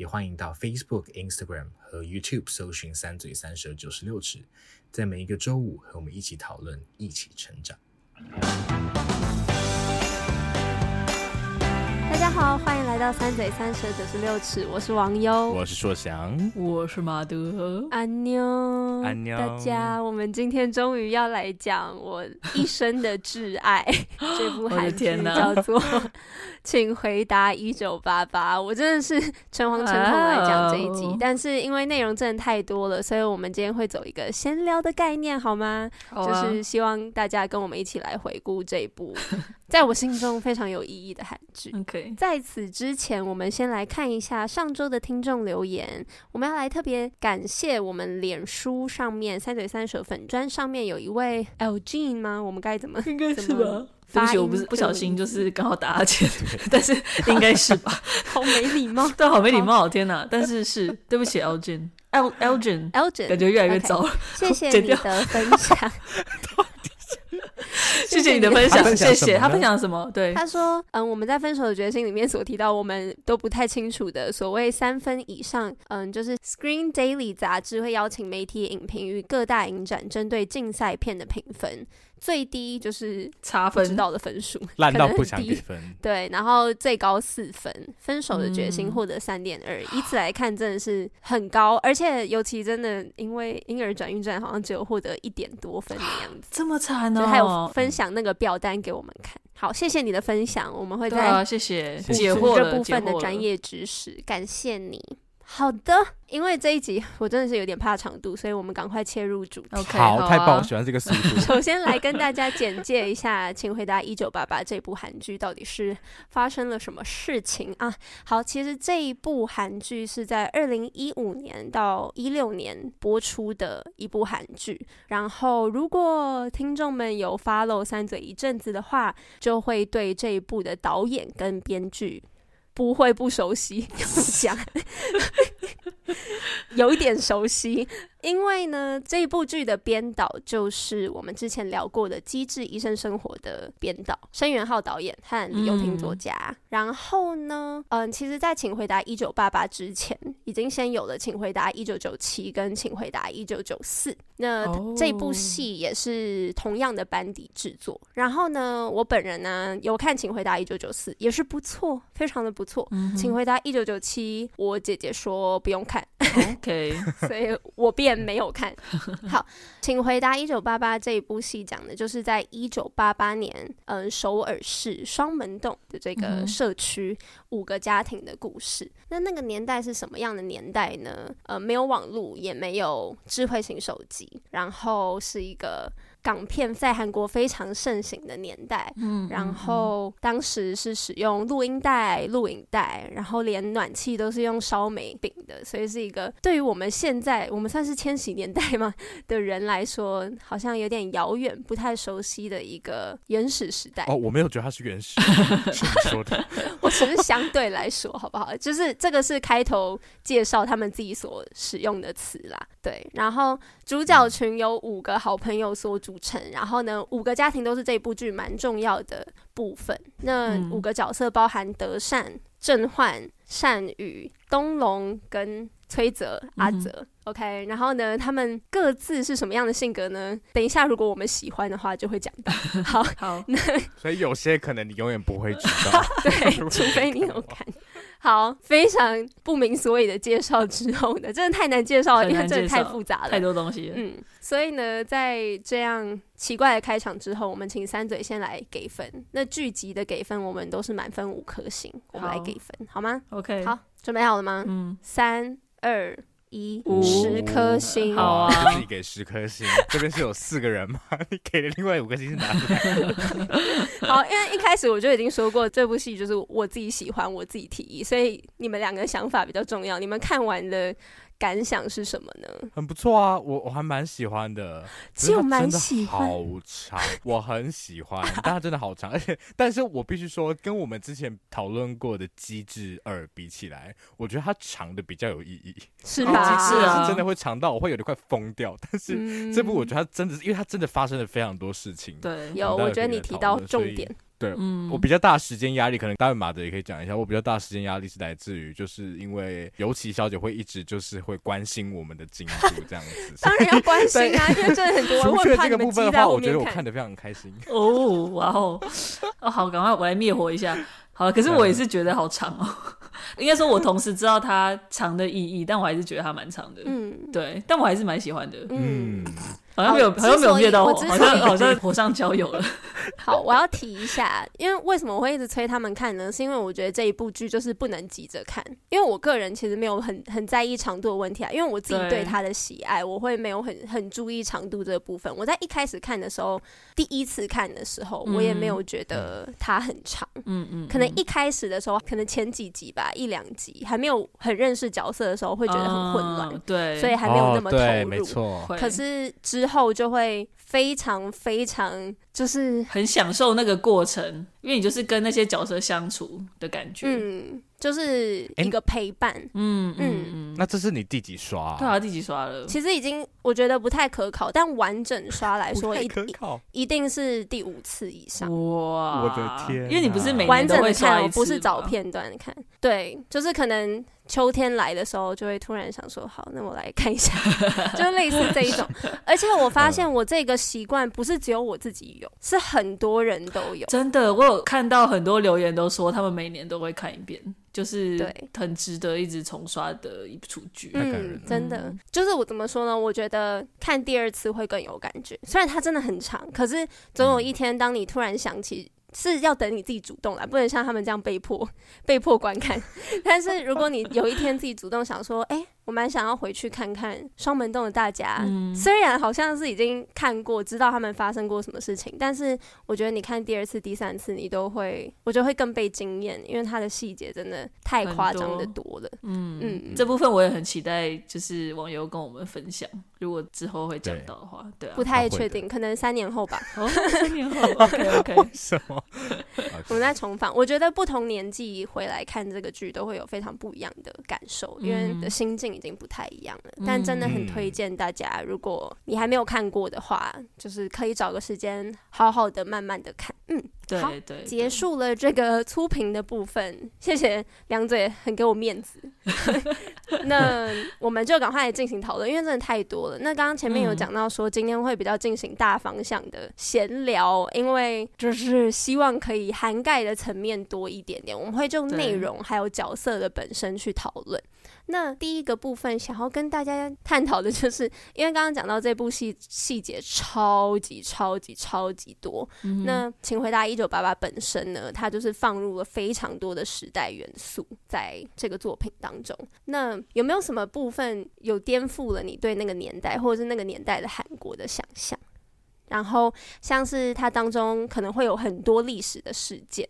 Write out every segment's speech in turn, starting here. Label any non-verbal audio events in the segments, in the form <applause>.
也欢迎到 Facebook、Instagram 和 YouTube 搜寻“三嘴三舌九十六尺”，在每一个周五和我们一起讨论，一起成长。大家好，欢迎来到“三嘴三舌九十六尺”，我是王优，我是硕翔，我是马德，安妞，安妞，大家，我们今天终于要来讲我一生的挚爱 <laughs> 这部韩剧，叫做。请回答一九八八，我真的是诚惶诚恐来讲这一集，oh. 但是因为内容真的太多了，所以我们今天会走一个闲聊的概念，好吗？Oh. 就是希望大家跟我们一起来回顾这一部在我心中非常有意义的韩剧。OK，在此之前，我们先来看一下上周的听众留言，我们要来特别感谢我们脸书上面三嘴三舌粉砖上面有一位 Elgin 吗？我们该怎么？应该是吧。对不起，我不是不小心，就是刚好打哈欠，但是应该是吧？<laughs> 好没礼貌，<laughs> 对，好没礼貌，天哪！但是是对不起，Elgin，Elgin，Elgin，感觉越来越糟了。谢谢 <laughs> 你的分享。<laughs> 谢谢你的分享，谢谢他分享什么？对，他说，嗯，我们在《分手的决心》里面所提到，我们都不太清楚的所谓三分以上，嗯，就是 Screen Daily 杂志会邀请媒体影评与各大影展针对竞赛片的评分。最低就是差分。知道的分数，<laughs> 烂到不想给分。对，然后最高四分，分手的决心获得三点二，以此来看真的是很高，而且尤其真的因为婴儿转运站好像只有获得一点多分的样子，这么惨哦。还有分享那个表单给我们看，好，谢谢你的分享，我们会在谢谢。解惑这部分的专业知识，感谢你。好的，因为这一集我真的是有点怕长度，所以我们赶快切入主题。Okay, 好，好啊、太棒，我喜欢这个速度。<laughs> 首先来跟大家简介一下，请回答一九八八这部韩剧到底是发生了什么事情啊？好，其实这一部韩剧是在二零一五年到一六年播出的一部韩剧。然后，如果听众们有 follow 三嘴一阵子的话，就会对这一部的导演跟编剧。不会不熟悉，讲 <laughs> 有一点熟悉。因为呢，这一部剧的编导就是我们之前聊过的《机智医生生活》的编导申元浩导演和李幼廷作家。嗯、然后呢，嗯，其实，在《请回答一九八八》之前，已经先有了《请回答一九九七》跟《请回答一九九四》。那这部戏也是同样的班底制作。然后呢，我本人呢有看《请回答一九九四》，也是不错，非常的不错。嗯、请回答一九九七，我姐姐说不用看。<laughs> OK，所以我 <laughs> 便没有看。<laughs> 好，请回答一九八八这一部戏讲的就是在一九八八年，嗯、呃，首尔市双门洞的这个社区五个家庭的故事。那那个年代是什么样的年代呢？呃，没有网络，也没有智慧型手机，然后是一个。港片在韩国非常盛行的年代，嗯，然后当时是使用录音带、录影带，然后连暖气都是用烧煤饼的，所以是一个对于我们现在我们算是千禧年代嘛 <laughs> 的人来说，好像有点遥远、不太熟悉的一个原始时代。哦，我没有觉得它是原始，<laughs> 是你说的。<laughs> 我只是相对来说，好不好？就是这个是开头介绍他们自己所使用的词啦，对。然后主角群有五个好朋友所组成，然后呢，五个家庭都是这部剧蛮重要的部分。那五个角色包含德善、郑焕、善宇、东龙跟崔泽、阿泽。嗯 OK，然后呢，他们各自是什么样的性格呢？等一下，如果我们喜欢的话，就会讲到。<laughs> 好，好，那所以有些可能你永远不会知道，<laughs> 对，<laughs> 除非你有看。好，非常不明所以的介绍之后呢，真的太难介绍了，因为真的太复杂了，太多东西了。嗯，所以呢，在这样奇怪的开场之后，我们请三嘴先来给分。那剧集的给分，我们都是满分五颗星，我们来给分，好吗？OK，好，准备好了吗？嗯，三二。一五十颗星，好啊，自己给十颗星。这边是有四个人吗？你给的另外五颗星是哪里？好，因为一开始我就已经说过，这部戏就是我自己喜欢，我自己提议，所以你们两个想法比较重要。你们看完了。感想是什么呢？很不错啊，我我还蛮喜欢的，其实我蛮喜欢。好长，我很喜欢，<laughs> 但它真的好长，而且，但是我必须说，跟我们之前讨论过的《机智二》比起来，我觉得它长的比较有意义。是吧？机智二是真的会长到我会有点快疯掉，但是这部我觉得它真的是，因为它真的发生了非常多事情。对，有，我觉得你提到重点。对，嗯，我比较大时间压力，可能待会马德也可以讲一下。我比较大时间压力是来自于，就是因为尤其小姐会一直就是会关心我们的进度这样子。<laughs> 当然要关心啊，因为真的很多人会怕你们积在后面看。我觉得我看得非常开心。哦，哇哦，哦好，赶快我来灭火一下。好了，可是我也是觉得好长哦。<laughs> 应该说，我同时知道它长的意义，但我还是觉得它蛮长的。嗯，对，但我还是蛮喜欢的。嗯。好像没有，好像没有灭到我，好像好像 <laughs> 火上浇油了。<laughs> 好，我要提一下，因为为什么我会一直催他们看呢？是因为我觉得这一部剧就是不能急着看，因为我个人其实没有很很在意长度的问题啊，因为我自己对他的喜爱，我会没有很很注意长度这个部分。我在一开始看的时候，第一次看的时候，我也没有觉得它很长。嗯嗯，可能一开始的时候，可能前几集吧，一两集还没有很认识角色的时候，会觉得很混乱，对，所以还没有那么投入。对，没错。可是之后就会非常非常，就是很享受那个过程，因为你就是跟那些角色相处的感觉，嗯，就是一个陪伴，嗯嗯嗯。那这是你第几刷？对啊，第几刷了？其实已经我觉得不太可考，但完整刷来说，一可考一定是第五次以上。哇，我的天！因为你不是每完整的看，不是找片段看，对，就是可能。秋天来的时候，就会突然想说：“好，那我来看一下。<laughs> ”就类似这一种。<laughs> 而且我发现，我这个习惯不是只有我自己有，是很多人都有。真的，我有看到很多留言都说，他们每年都会看一遍，就是对，很值得一直重刷的一部剧。嗯，真的，就是我怎么说呢？我觉得看第二次会更有感觉。虽然它真的很长，可是总有一天，当你突然想起。是要等你自己主动来，不能像他们这样被迫被迫观看。<laughs> 但是如果你有一天自己主动想说，哎、我蛮想要回去看看双门洞的大家，嗯、虽然好像是已经看过，知道他们发生过什么事情，但是我觉得你看第二次、第三次，你都会，我觉得会更被惊艳，因为它的细节真的太夸张的多了。多嗯嗯，这部分我也很期待，就是网友跟我们分享，如果之后会讲到的话，对，不太确定，可能三年后吧。哦，三年后，OK <laughs> OK。什么？<laughs> 我们在重访，我觉得不同年纪回来看这个剧，都会有非常不一样的感受，因为你的心境。已经不太一样了，但真的很推荐大家，如果你还没有看过的话，就是可以找个时间好好的、慢慢的看。嗯，对，好，对，对，结束了这个粗评的部分，<laughs> 谢谢梁嘴很给我面子。<laughs> 那我们就赶快来进行讨论，因为真的太多了。那刚刚前面有讲到说，今天会比较进行大方向的闲聊，因为就是希望可以涵盖的层面多一点点，我们会就内容还有角色的本身去讨论。那第一个部分想要跟大家探讨的就是，因为刚刚讲到这部戏细节超级超级超级多。嗯、那请回答一九八八本身呢，它就是放入了非常多的时代元素在这个作品当中。那有没有什么部分有颠覆了你对那个年代或者是那个年代的韩国的想象？然后像是它当中可能会有很多历史的事件。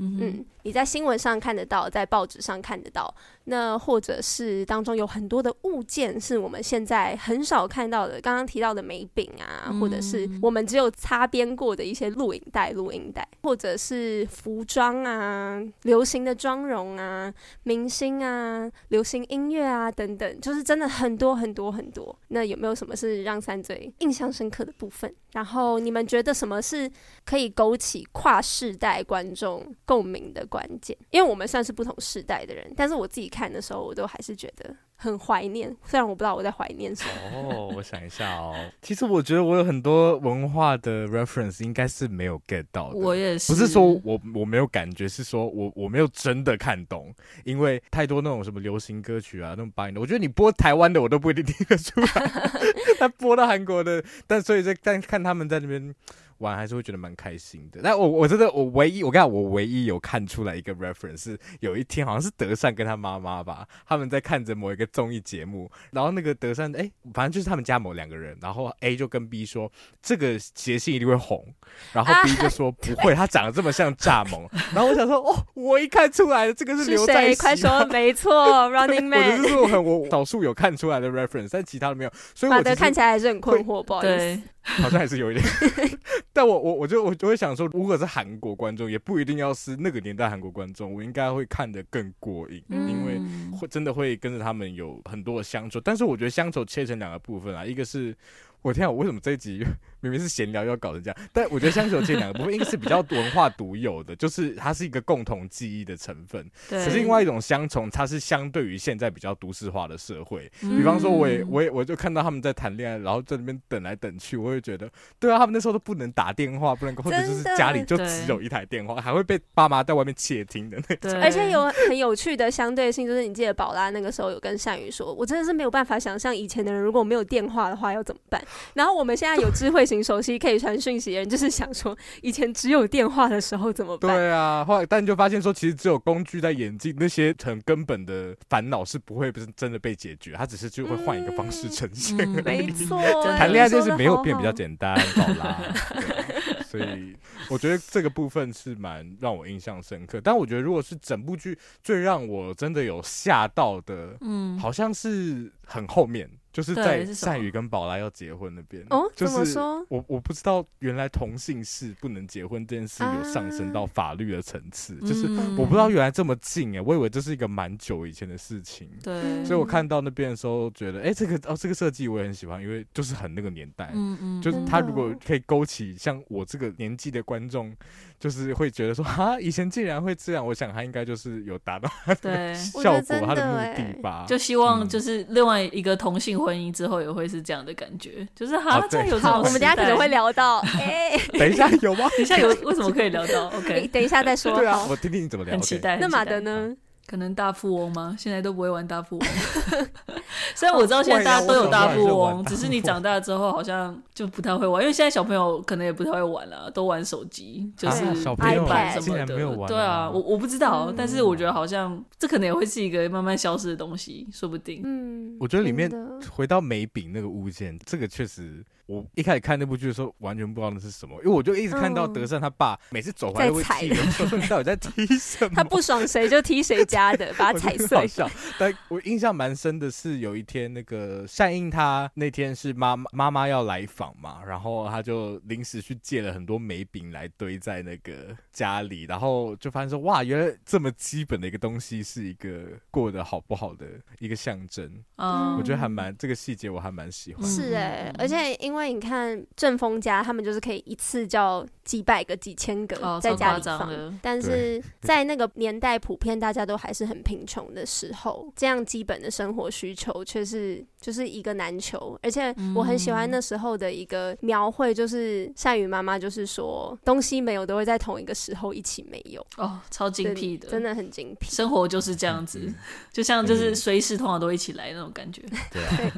嗯，嗯，你在新闻上看得到，在报纸上看得到，那或者是当中有很多的物件是我们现在很少看到的，刚刚提到的眉饼啊，嗯、或者是我们只有擦边过的一些录影带、录音带，或者是服装啊、流行的妆容啊、明星啊、流行音乐啊等等，就是真的很多很多很多。那有没有什么是让三嘴印象深刻的部分？然后你们觉得什么是可以勾起跨世代观众共鸣的关键？因为我们算是不同世代的人，但是我自己看的时候，我都还是觉得。很怀念，虽然我不知道我在怀念什么。哦，我想一下哦。其实我觉得我有很多文化的 reference 应该是没有 get 到的。我也是，不是说我我没有感觉，是说我我没有真的看懂，因为太多那种什么流行歌曲啊，那种八零的，我觉得你播台湾的我都不一定听得出来。<laughs> 他播到韩国的，但所以在但看他们在那边。玩还是会觉得蛮开心的。但我我真的我唯一我跟你讲，我唯一有看出来一个 reference 是有一天好像是德善跟他妈妈吧，他们在看着某一个综艺节目，然后那个德善哎、欸，反正就是他们家某两个人，然后 A 就跟 B 说这个谐星一定会红，然后 B 就说不会，<laughs> 他长得这么像蚱蜢。然后我想说哦，我一看出来了，这个是刘在石，快说 <laughs> 没错，Running Man，我就是很我少数有看出来的 reference，但其他的没有，所以我觉得看起来还是很困惑，不好意思。好像还是有一点，<laughs> 但我我我就我就会想说，如果是韩国观众，也不一定要是那个年代韩国观众，我应该会看得更过瘾，嗯、因为会真的会跟着他们有很多的乡愁。但是我觉得乡愁切成两个部分啊，一个是。我天啊！我为什么这一集明明是闲聊，要搞成这样？但我觉得乡愁这两个部分应该是比较文化独有的，就是它是一个共同记忆的成分。对。可是另外一种相从，它是相对于现在比较都市化的社会。嗯、比方说，我也我也我就看到他们在谈恋爱，然后在那边等来等去，我会觉得，对啊，他们那时候都不能打电话，不能，或者就是家里就只有一台电话，还会被爸妈在外面窃听的那种。对。<laughs> 而且有很有趣的相对性，就是你记得宝拉那个时候有跟善宇说，我真的是没有办法想象以前的人如果没有电话的话要怎么办。然后我们现在有智慧型手机可以传讯息的人，就是想说以前只有电话的时候怎么办？对啊，后来但就发现说，其实只有工具在演进，那些很根本的烦恼是不会不是真的被解决，它只是就会换一个方式呈现。嗯嗯、没错，<laughs> 谈恋爱这件事没有变比较简单，<laughs> 好啦。所以我觉得这个部分是蛮让我印象深刻。但我觉得如果是整部剧最让我真的有吓到的，嗯，好像是很后面。就是在善宇跟宝拉要结婚那边哦，就是怎么说？我我不知道原来同性是不能结婚这件事有上升到法律的层次，啊、就是我不知道原来这么近哎，我以为这是一个蛮久以前的事情。对，所以我看到那边的时候觉得，哎、欸，这个哦这个设计我也很喜欢，因为就是很那个年代，嗯嗯，就是他如果可以勾起像我这个年纪的观众。就是会觉得说啊，以前竟然会这样，我想他应该就是有达到他的 <laughs> 效果，他的目的吧。就希望就是另外一个同性婚姻之后也会是这样的感觉，就是哈，这样有这种。我们等下可能会聊到，<laughs> 哎，等一下有吗？等一下有，为什么可以聊到？OK，<laughs> 等一下再说。对啊，我听听你怎么聊。很期待。那马德呢？可能大富翁吗？现在都不会玩大富翁。<laughs> 虽然我知道现在大家都有大富翁，只是你长大之后好像就不太会玩，因为现在小朋友可能也不太会玩了，都玩手机，就是平板什么的。对啊，我我不知道，但是我觉得好像这可能也会是一个慢慢消失的东西，说不定。嗯，我觉得里面回到梅饼那个物件，这个确实。我一开始看那部剧的时候，完全不知道那是什么，因为我就一直看到德善他爸每次走回来会踢人，说你到底在踢什么？他不爽谁就踢谁家的，<laughs> 把他踩碎。好笑，但我印象蛮深的是有一天那个善英他那天是妈妈妈妈要来访嘛，然后他就临时去借了很多梅饼来堆在那个家里，然后就发现说哇，原来这么基本的一个东西是一个过得好不好的一个象征。嗯，我觉得还蛮这个细节我还蛮喜欢。是哎、欸，而且因为。因为你看正风家，他们就是可以一次叫几百个、几千个在家里放，哦、但是在那个年代，普遍大家都还是很贫穷的时候，这样基本的生活需求却是就是一个难求。而且我很喜欢那时候的一个描绘，就是善宇妈妈就是说，东西没有都会在同一个时候一起没有哦，超精辟的，真的很精辟。生活就是这样子，就像就是随时通常都一起来那种感觉。对啊。对，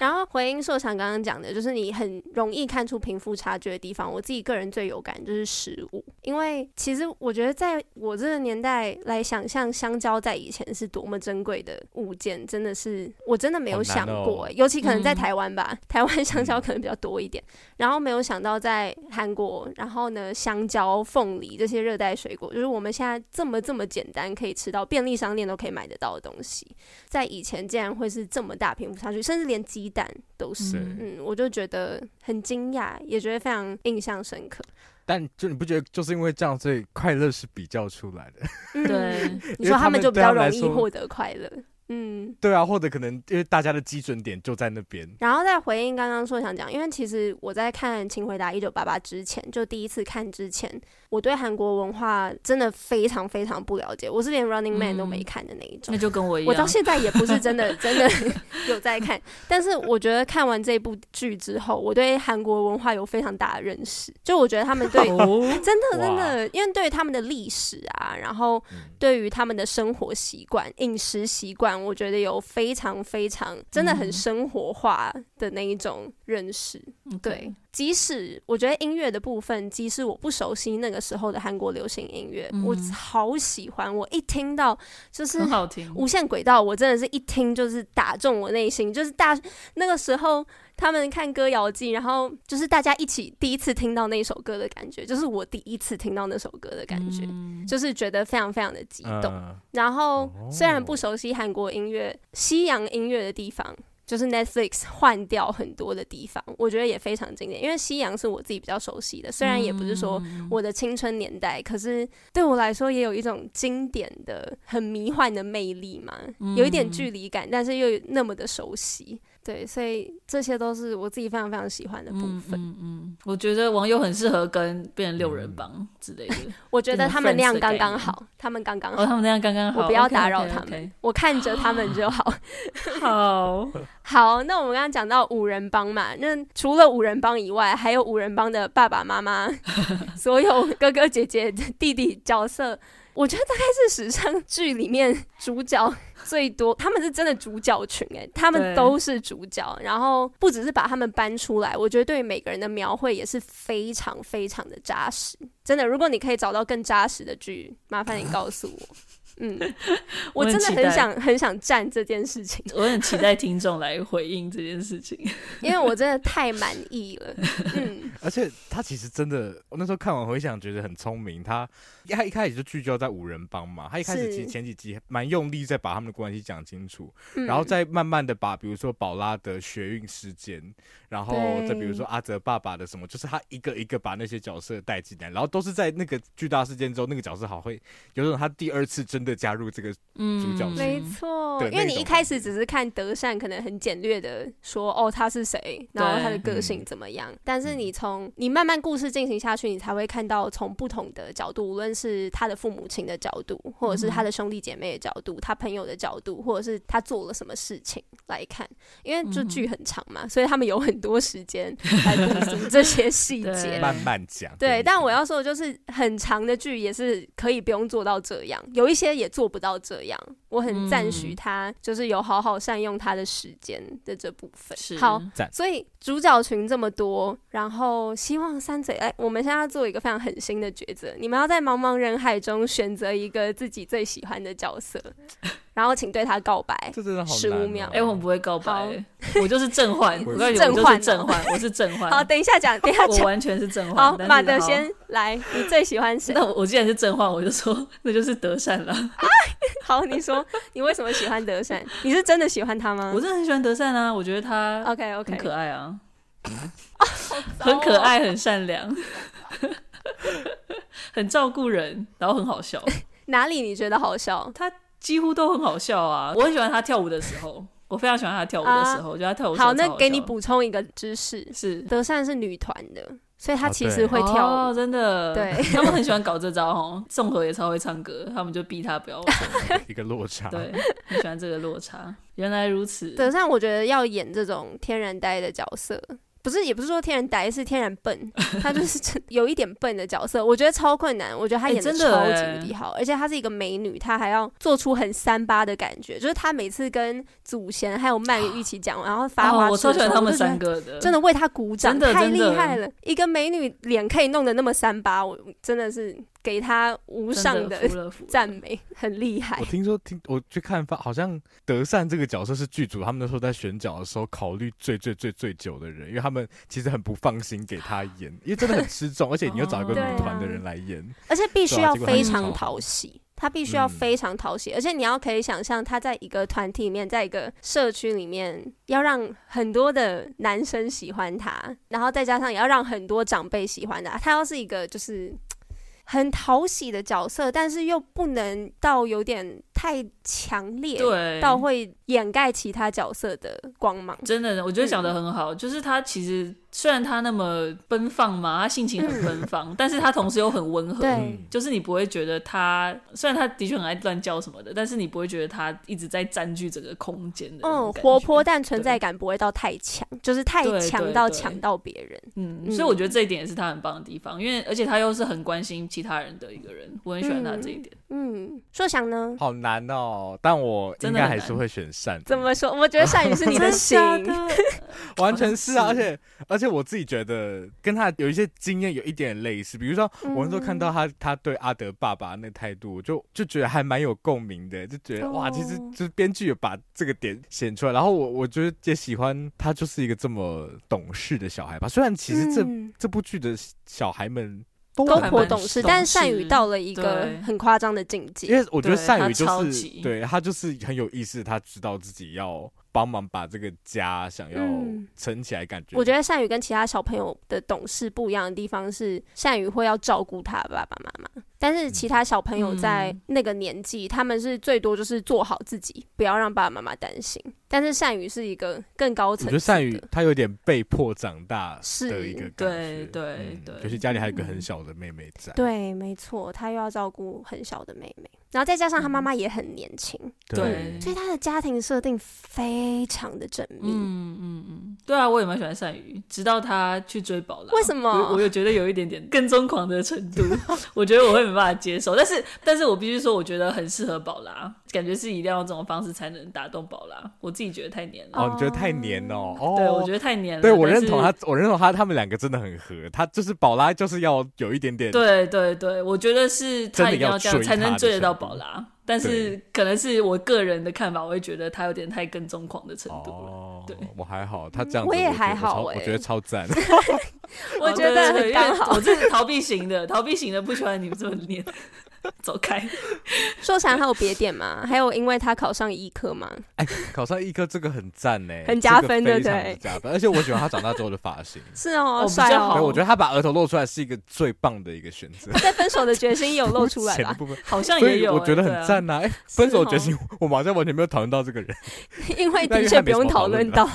然后回应硕强刚刚讲的，就是你。很容易看出贫富差距的地方，我自己个人最有感就是食物，因为其实我觉得在我这个年代来想象香蕉在以前是多么珍贵的物件，真的是我真的没有想过，尤其可能在台湾吧，嗯、台湾香蕉可能比较多一点，然后没有想到在韩国，然后呢，香蕉、凤梨这些热带水果，就是我们现在这么这么简单可以吃到，便利商店都可以买得到的东西，在以前竟然会是这么大贫富差距，甚至连鸡蛋都是，嗯，我就觉得。很惊讶，也觉得非常印象深刻。但就你不觉得，就是因为这样，所以快乐是比较出来的？<laughs> 嗯、对，你说他们就比较容易获得快乐。嗯，对啊，或者可能因为大家的基准点就在那边。然后再回应刚刚说想讲，因为其实我在看《请回答一九八八》之前，就第一次看之前。我对韩国文化真的非常非常不了解，我是连 Running Man 都没看的那一种。那就跟我一样，我到现在也不是真的 <laughs> 真的 <laughs> 有在看。但是我觉得看完这部剧之后，我对韩国文化有非常大的认识。就我觉得他们对真的真的，因为对于他们的历史啊，然后对于他们的生活习惯、饮食习惯，我觉得有非常非常真的很生活化的那一种认识。嗯、对，即使我觉得音乐的部分，即使我不熟悉那个时候的韩国流行音乐，嗯、我好喜欢。我一听到就是很好听，无限轨道，我真的是一听就是打中我内心，就是大那个时候。他们看歌谣季，然后就是大家一起第一次听到那首歌的感觉，就是我第一次听到那首歌的感觉，嗯、就是觉得非常非常的激动。呃、然后虽然不熟悉韩国音乐、西洋音乐的地方，就是 Netflix 换掉很多的地方，我觉得也非常经典。因为西洋是我自己比较熟悉的，虽然也不是说我的青春年代，可是对我来说也有一种经典的、很迷幻的魅力嘛，有一点距离感，但是又那么的熟悉。对，所以这些都是我自己非常非常喜欢的部分。嗯，嗯，嗯，我觉得网友很适合跟变成六人帮之类的。<laughs> 我觉得他们那样刚刚好，他们刚刚好，哦，他们那样刚刚好，我不要打扰他们，okay, okay, okay. 我看着他们就好。<laughs> <laughs> 好好，那我们刚刚讲到五人帮嘛，那除了五人帮以外，还有五人帮的爸爸妈妈，所有哥哥姐姐、弟弟角色。我觉得大概是史上剧里面主角最多，他们是真的主角群诶，他们都是主角，然后不只是把他们搬出来，我觉得对每个人的描绘也是非常非常的扎实，真的，如果你可以找到更扎实的剧，麻烦你告诉我。<laughs> 嗯，我真的很想很想站这件事情。<laughs> 我很期待听众来回应这件事情，<laughs> 因为我真的太满意了。嗯，而且他其实真的，我那时候看完回想，觉得很聪明。他他一开始就聚焦在五人帮嘛，他一开始其实前几集蛮用力在把他们的关系讲清楚，然后再慢慢的把比如说宝拉的学运事件，然后再比如说阿泽爸爸的什么，就是他一个一个把那些角色带进来，然后都是在那个巨大事件之后，那个角色好会有种他第二次真。的加入这个主角，没错，因为你一开始只是看德善，可能很简略的说哦，他是谁，然后他的个性怎么样，但是你从你慢慢故事进行下去，你才会看到从不同的角度，无论是他的父母亲的角度，或者是他的兄弟姐妹的角度，他朋友的角度，或者是他做了什么事情来看，因为这剧很长嘛，所以他们有很多时间来补足这些细节，<laughs> 慢慢讲。对，但我要说的就是很长的剧也是可以不用做到这样，有一些。也做不到这样，我很赞许他，就是有好好善用他的时间的这部分。是。好，所以主角群这么多，然后希望三嘴哎，我们现在要做一个非常狠心的抉择，你们要在茫茫人海中选择一个自己最喜欢的角色。然后请对他告白，这真的好难。十五秒，哎，我不会告白，我就是正焕，我是正焕，正焕，我是正焕。好，等一下讲，等一下讲，我完全是正焕。好，马德先来，你最喜欢谁？那我既然是正焕，我就说那就是德善了。<laughs> 好，你说你为什么喜欢德善？你是真的喜欢他吗？我真的很喜欢德善啊，我觉得他 OK OK 很可爱啊，很可爱，很善良，<laughs> 很照顾人，然后很好笑。<laughs> 哪里你觉得好笑？他。几乎都很好笑啊！我很喜欢他跳舞的时候，我非常喜欢他跳舞的时候，我觉得他跳舞好。好，那给你补充一个知识：是德善是女团的，所以他其实会跳舞，哦、真的。对，<laughs> 他们很喜欢搞这招哦。宋和也超会唱歌，他们就逼他不要一个落差。对，很喜欢这个落差。原来如此，德善我觉得要演这种天然呆的角色。不是，也不是说天然呆，是天然笨，<laughs> 他就是 <laughs> 有一点笨的角色，我觉得超困难。我觉得他演的超级无敌好，欸、而且她是一个美女，她还要做出很三八的感觉，就是她每次跟祖贤还有曼玉一起讲，然后发花痴的时候，哦、我超喜欢他们三个的，真的为她鼓掌，太厉害了！一个美女脸可以弄得那么三八，我真的是。给他无上的赞美，很厉害。我听说听我去看发，好像德善这个角色是剧组他们那时候在选角的时候考虑最最最最久的人，因为他们其实很不放心给他演，<laughs> 因为真的很吃重，而且你又找一个女团的人来演，哦啊、而且必须要非常讨喜，他必须要非常讨喜，嗯、而且你要可以想象他在一个团体里面，在一个社区里面，要让很多的男生喜欢他，然后再加上也要让很多长辈喜欢他，他要是一个就是。很讨喜的角色，但是又不能到有点太强烈，对，到会掩盖其他角色的光芒。真的，我觉得讲的很好，嗯、就是他其实虽然他那么奔放嘛，他性情很奔放，嗯、<laughs> 但是他同时又很温和。对，就是你不会觉得他，虽然他的确很爱乱叫什么的，但是你不会觉得他一直在占据整个空间的。嗯，活泼但存在感不会到太强，就是太强到强到别人。嗯，所以我觉得这一点也是他很棒的地方，因为而且他又是很关心其他人的一个人，我很喜欢他这一点。嗯，说想呢？好难哦，但我应该还是会选善。怎么说？我觉得善宇是你的心，<laughs> 完全是啊，而且而且我自己觉得跟他有一些经验有一点类似，比如说我那时候看到他他对阿德爸爸那态度，就就觉得还蛮有共鸣的，就觉得哇，其实就是编剧有把这个点显出来，然后我我觉得也喜欢他就是一个这么懂事的小孩吧，虽然其实这这部剧的小孩们。都颇懂事，但是善宇到了一个很夸张的境界。因为我觉得善宇就是对他就是很有意思，他知道自己要帮忙把这个家想要撑起来，感觉。我觉得善宇跟其他小朋友的懂事不一样的地方是，善宇会要照顾他爸爸妈妈。但是其他小朋友在那个年纪，嗯、他们是最多就是做好自己，不要让爸爸妈妈担心。但是善宇是一个更高层，我觉得善宇他有点被迫长大的一个感觉，对对对，就是家里还有一个很小的妹妹在。对，没错，他又要照顾很小的妹妹，然后再加上他妈妈也很年轻，嗯、对，所以他的家庭设定非常的缜密。嗯嗯嗯，对啊，我也蛮喜欢善宇，直到他去追宝拉，为什么？我有觉得有一点点跟踪狂的程度，<laughs> 我觉得我会。没办法接受，<laughs> 但是，但是我必须说，我觉得很适合宝拉，感觉是一定要用这种方式才能打动宝拉。我自己觉得太黏了。哦，你觉得太黏哦？哦，对，我觉得太黏了。对，我认同他，我认同他，他们两个真的很合。他就是宝拉，就是要有一点点。对对对，我觉得是他一定要这样才能追得到宝拉。但是可能是我个人的看法，我会觉得他有点太跟踪狂的程度了。对，我还好，他这样我也还好，我觉得超赞。<laughs> 我觉得很刚好，我这是逃避型的，逃避型的不喜欢你们这么黏。<laughs> 走开。说起来还有别点吗？还有因为他考上医科吗？哎，考上医科这个很赞呢，<laughs> 很加分，对不对？加分，而且我喜欢他长大之后的发型。<laughs> 是哦，帅哦。我觉得他把额头露出来是一个最棒的一个选择。他在分手的决心有露出来吧？好像也有，我觉得很赞呐。哎，分手决心，我马上完全没有讨论到这个人，因为的确不用讨论到。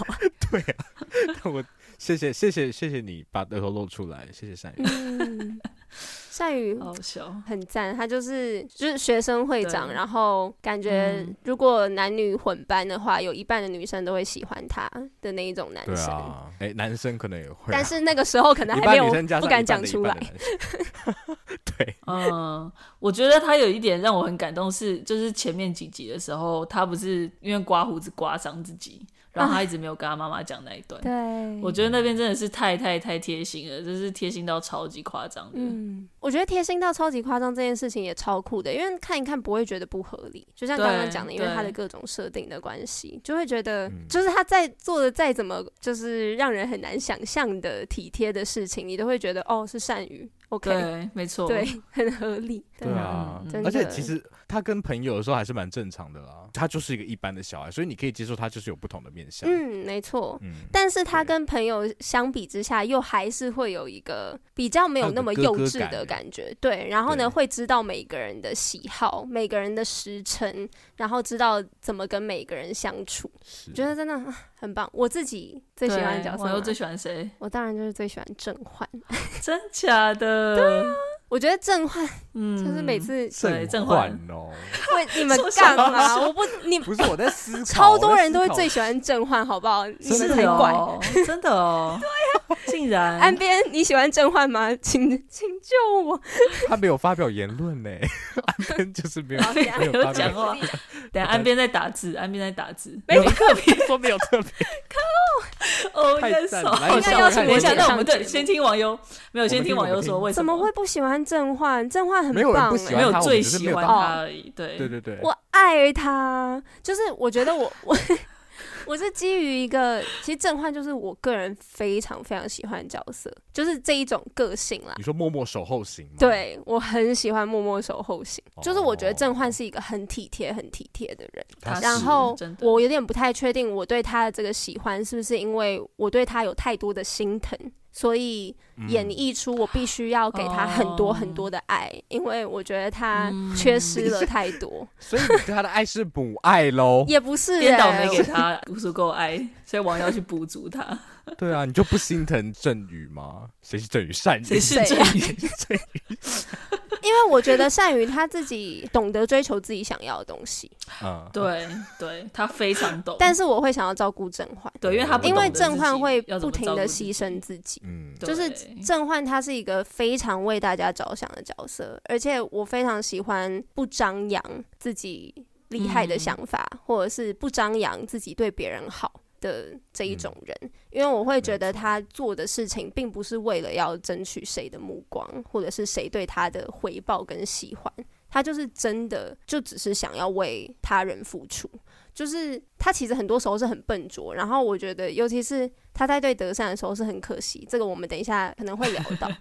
对啊，我谢谢谢谢谢谢你把额头露出来，谢谢善宇。善宇好笑，很赞。他就是就是学生会长，然后感觉如果男女混班的话，有一半的女生都会喜欢他的那一种男生。哎，男生可能也会，但是那个时候可能还没有不敢讲出来。<laughs> 对，嗯，我觉得他有一点让我很感动，是就是前面几集的时候，他不是因为刮胡子刮伤自己。然后他一直没有跟他妈妈讲那一段，对，我觉得那边真的是太太太贴心了，就是贴心到超级夸张的。嗯，我觉得贴心到超级夸张这件事情也超酷的，因为看一看不会觉得不合理，就像刚刚讲的，因为他的各种设定的关系，就会觉得就是他在做的再怎么就是让人很难想象的体贴的事情，你都会觉得哦是善宇。OK，对，没错，对，很合理。对啊，而且其实他跟朋友的时候还是蛮正常的啦。他就是一个一般的小孩，所以你可以接受他就是有不同的面相。嗯，没错。嗯，但是他跟朋友相比之下，又还是会有一个比较没有那么幼稚的感觉。对，然后呢，会知道每个人的喜好，每个人的时辰，然后知道怎么跟每个人相处。我觉得真的很棒。我自己最喜欢的角色，我最喜欢谁？我当然就是最喜欢郑焕。<laughs> 真假的？对啊，我觉得郑焕，嗯，就是每次对郑焕哦，<laughs> 喂你们干嘛？我不，你不是 <laughs> 我在思考，超多人都会最喜欢郑焕，好不好？你们才怪，真的哦，对呀，竟然。岸边你喜欢郑焕吗？请请救我！他没有发表言论呢，<laughs> 安边就是没有没有讲话。等下安边在打字，岸边在打字，没有。特别说没有特别。哦，太赞了！好像要请一下，那我们对先听网友，没有先听网友说为什么？怎么会不喜欢郑焕？郑焕很棒，没有最喜欢他而已。对对对对，我爱他，就是我觉得我 <laughs> 我。我是基于一个，其实郑焕就是我个人非常非常喜欢的角色，就是这一种个性啦。你说默默守候型吗？对，我很喜欢默默守候型，哦、就是我觉得郑焕是一个很体贴、很体贴的人。然后我有点不太确定，我对他的这个喜欢是不是因为我对他有太多的心疼。所以演绎出我必须要给他很多很多的爱，嗯、因为我觉得他缺失了太多。嗯、<laughs> 所以你对他的爱是母爱喽？<laughs> 也不是、欸，编导没给他不足够爱，所以王要去补足他。<laughs> 对啊，你就不心疼振宇吗？谁是振宇？善宇？谁是郑宇？振宇？因为我觉得善宇他自己懂得追求自己想要的东西。嗯，对对，他非常懂。但是我会想要照顾郑焕，对，因为他因为振焕会不停的牺牲自己。嗯，就是郑焕他是一个非常为大家着想的角色，而且我非常喜欢不张扬自己厉害的想法，嗯、或者是不张扬自己对别人好。的这一种人，嗯、因为我会觉得他做的事情并不是为了要争取谁的目光，或者是谁对他的回报跟喜欢，他就是真的就只是想要为他人付出。就是他其实很多时候是很笨拙，然后我觉得，尤其是他在对德善的时候是很可惜。这个我们等一下可能会聊到，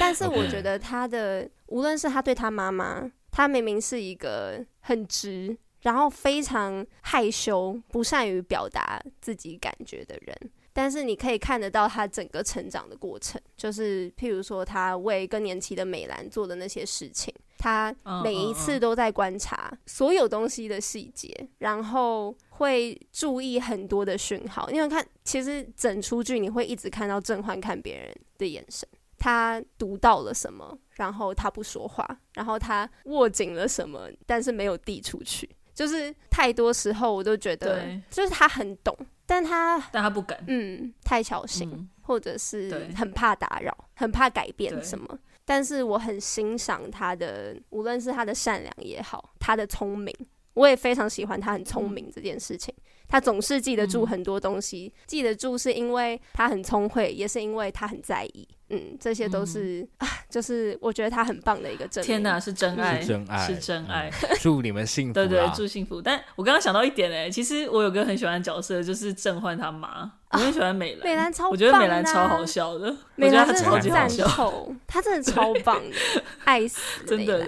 但是我觉得他的无论是他对他妈妈，他明明是一个很直。然后非常害羞、不善于表达自己感觉的人，但是你可以看得到他整个成长的过程，就是譬如说他为更年期的美兰做的那些事情，他每一次都在观察所有东西的细节，然后会注意很多的讯号。因为看，其实整出剧你会一直看到郑焕看别人的眼神，他读到了什么，然后他不说话，然后他握紧了什么，但是没有递出去。就是太多时候，我都觉得，就是他很懂，但他但他不敢，嗯，太小心，嗯、或者是很怕打扰，很怕改变什么。但是我很欣赏他的，无论是他的善良也好，他的聪明，我也非常喜欢他很聪明这件事情。嗯、他总是记得住很多东西，嗯、记得住是因为他很聪慧，也是因为他很在意。嗯，这些都是、嗯、啊，就是我觉得他很棒的一个证明。天哪，是真爱，是真爱，是真爱。嗯、祝你们幸福，<laughs> 对，对对，祝幸福。但我刚刚想到一点哎，其实我有个很喜欢的角色，就是郑焕他妈。我很喜欢美兰，美兰超棒，我觉得美兰超好笑的，美兰真的赞透，<laughs> 她真的超棒的，爱死，<laughs> 真的。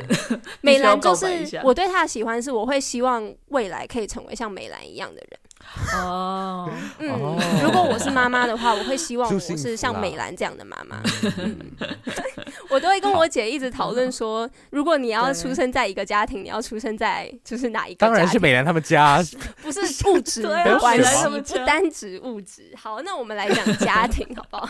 美兰就是我对她的喜欢，是我会希望未来可以成为像美兰一样的人。哦，嗯，如果我是妈妈的话，我会希望我是像美兰这样的妈妈。<laughs> <laughs> 我都会跟我姐一直讨论说，如果你要出生在一个家庭，你要出生在就是哪一个？当然是美兰他们家，<laughs> 不是物质的关系，不单指物质。好，那我们来讲家庭，好不好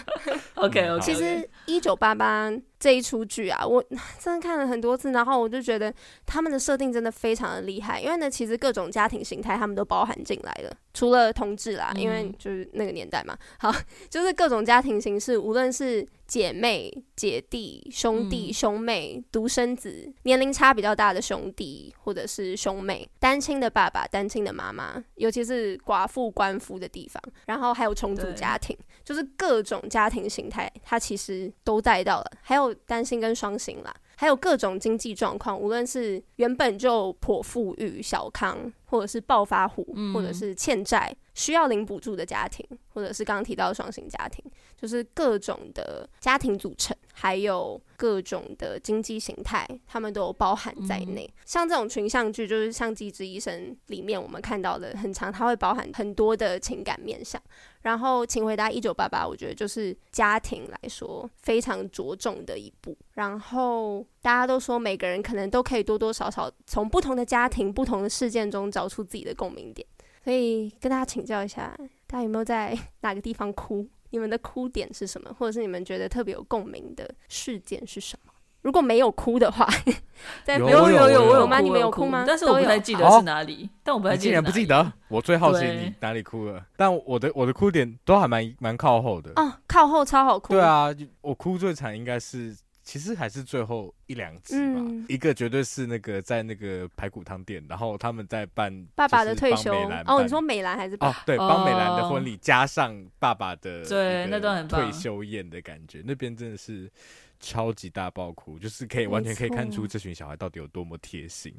？OK OK。其实一九八八。这一出剧啊，我 <laughs> 真的看了很多次，然后我就觉得他们的设定真的非常的厉害，因为呢，其实各种家庭形态他们都包含进来了，除了同志啦，因为就是那个年代嘛，<laughs> 好，就是各种家庭形式，无论是。姐妹、姐弟、兄弟、兄妹、独生子、年龄差比较大的兄弟或者是兄妹、单亲的爸爸、单亲的妈妈，尤其是寡妇、官夫的地方，然后还有重组家庭，就是各种家庭形态，他其实都带到了，还有单亲跟双薪啦。还有各种经济状况，无论是原本就颇富裕小康，或者是暴发户，嗯、或者是欠债需要领补助的家庭，或者是刚刚提到的双薪家庭，就是各种的家庭组成，还有各种的经济形态，他们都有包含在内。嗯、像这种群像剧，就是像《机智医生》里面我们看到的很长，它会包含很多的情感面向。然后，请回答一九八八，我觉得就是家庭来说非常着重的一步。然后大家都说，每个人可能都可以多多少少从不同的家庭、不同的事件中找出自己的共鸣点。所以跟大家请教一下，大家有没有在 <laughs> 哪个地方哭？你们的哭点是什么？或者是你们觉得特别有共鸣的事件是什么？如果没有哭的话，<laughs> 有有有有有吗？你们有哭吗？但是我不太记得是哪里，但我 <laughs> 不太记得。竟然不记得？我最好奇你哪里哭了。但我的我的哭点都还蛮蛮靠后的。哦，靠后超好哭。对啊，我哭最惨应该是，其实还是最后一两集吧。一个绝对是那个在那个排骨汤店，然后他们在办爸爸的退休。哦，你说美兰还是哦？对，帮美兰的婚礼加上爸爸的对那段很退休宴的感觉，那边真的是。超级大爆哭，就是可以完全可以看出这群小孩到底有多么贴心。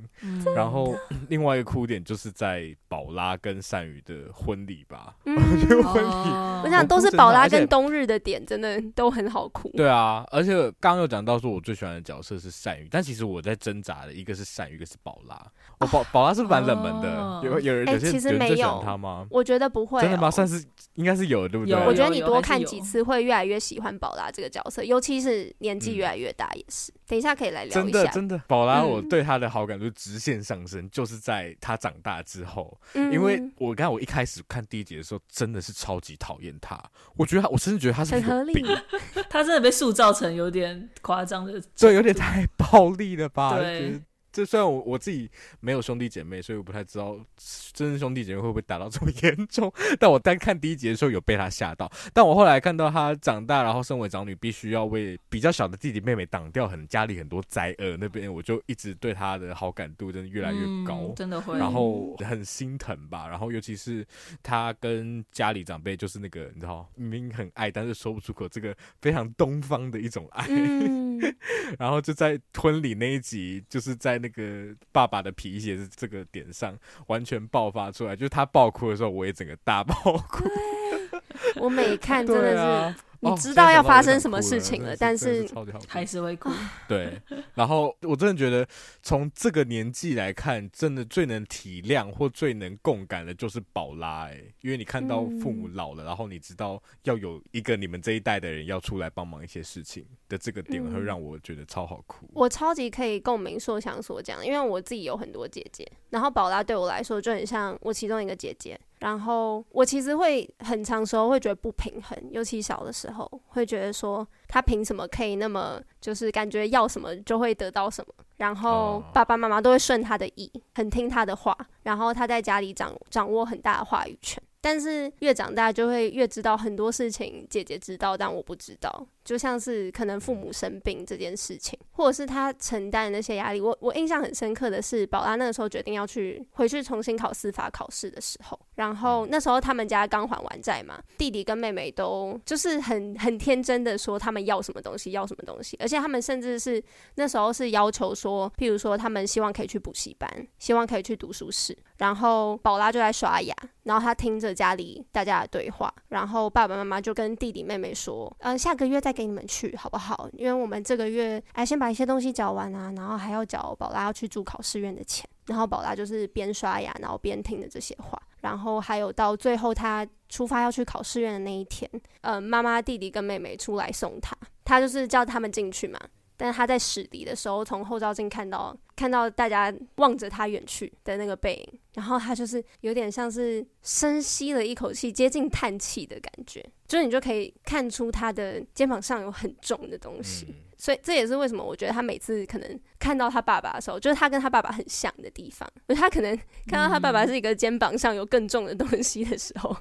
然后 <clears throat> 另外一个哭点就是在宝拉跟善宇的婚礼吧。嗯，我觉得婚礼，我想都是宝拉跟冬日的点，真的都很好哭。对啊，而且刚刚有讲到说我最喜欢的角色是善宇，但其实我在挣扎的一个是善宇，一个是宝拉。我宝宝拉是不是蛮冷门的？哦、有有人有些、欸、其实没有人喜欢他吗？我觉得不会、喔，真的吗？算是应该是有，对不对？我觉得你多看几次会越来越喜欢宝拉这个角色，尤其是。年纪越来越大也是。嗯、等一下可以来聊一下。真的真的，宝拉，我对他的好感就直线上升，嗯、就是在他长大之后。嗯、因为我刚才我一开始看第一集的时候，真的是超级讨厌他。我觉得他，我甚至觉得他是很合理。<laughs> 他真的被塑造成有点夸张的，这有点太暴力了吧？对。这虽然我我自己没有兄弟姐妹，所以我不太知道真正兄弟姐妹会不会打到这么 <laughs> 严重。但我单看第一集的时候有被他吓到。但我后来看到他长大，然后身为长女，必须要为比较小的弟弟妹妹挡掉很家里很多灾厄，那边我就一直对他的好感度真的越来越高，嗯、真的会。然后很心疼吧，然后尤其是他跟家里长辈，就是那个你知道明明很爱，但是说不出口，这个非常东方的一种爱。嗯、<laughs> 然后就在婚礼那一集，就是在那。那个爸爸的皮鞋是这个点上完全爆发出来，就是他爆哭的时候，我也整个大爆哭。我每看真的是。你知道要发生什么事情了，但是还是会哭。<laughs> 对，然后我真的觉得，从这个年纪来看，真的最能体谅或最能共感的就是宝拉哎，因为你看到父母老了，然后你知道要有一个你们这一代的人要出来帮忙一些事情的这个点，会让我觉得超好哭。我超级可以共鸣硕翔所讲，因为我自己有很多姐姐，然后宝拉对我来说就很像我其中一个姐姐。然后我其实会很长时候会觉得不平衡，尤其小的时候会觉得说他凭什么可以那么就是感觉要什么就会得到什么，然后爸爸妈妈都会顺他的意，很听他的话，然后他在家里掌掌握很大的话语权。但是越长大就会越知道很多事情，姐姐知道，但我不知道。就像是可能父母生病这件事情，或者是他承担那些压力。我我印象很深刻的是，宝拉那个时候决定要去回去重新考司法考试的时候，然后那时候他们家刚还完债嘛，弟弟跟妹妹都就是很很天真的说他们要什么东西要什么东西，而且他们甚至是那时候是要求说，譬如说他们希望可以去补习班，希望可以去读书室，然后宝拉就在刷牙，然后他听着家里大家的对话，然后爸爸妈妈就跟弟弟妹妹说，嗯、呃，下个月再。给你们去好不好？因为我们这个月哎，先把一些东西缴完啊，然后还要缴宝拉要去住考试院的钱。然后宝拉就是边刷牙，然后边听的这些话。然后还有到最后他出发要去考试院的那一天，呃，妈妈、弟弟跟妹妹出来送他，他就是叫他们进去嘛。但是他在驶离的时候，从后照镜看到看到大家望着他远去的那个背影，然后他就是有点像是深吸了一口气，接近叹气的感觉，就是你就可以看出他的肩膀上有很重的东西。所以这也是为什么我觉得他每次可能看到他爸爸的时候，就是他跟他爸爸很像的地方。就他可能看到他爸爸是一个肩膀上有更重的东西的时候，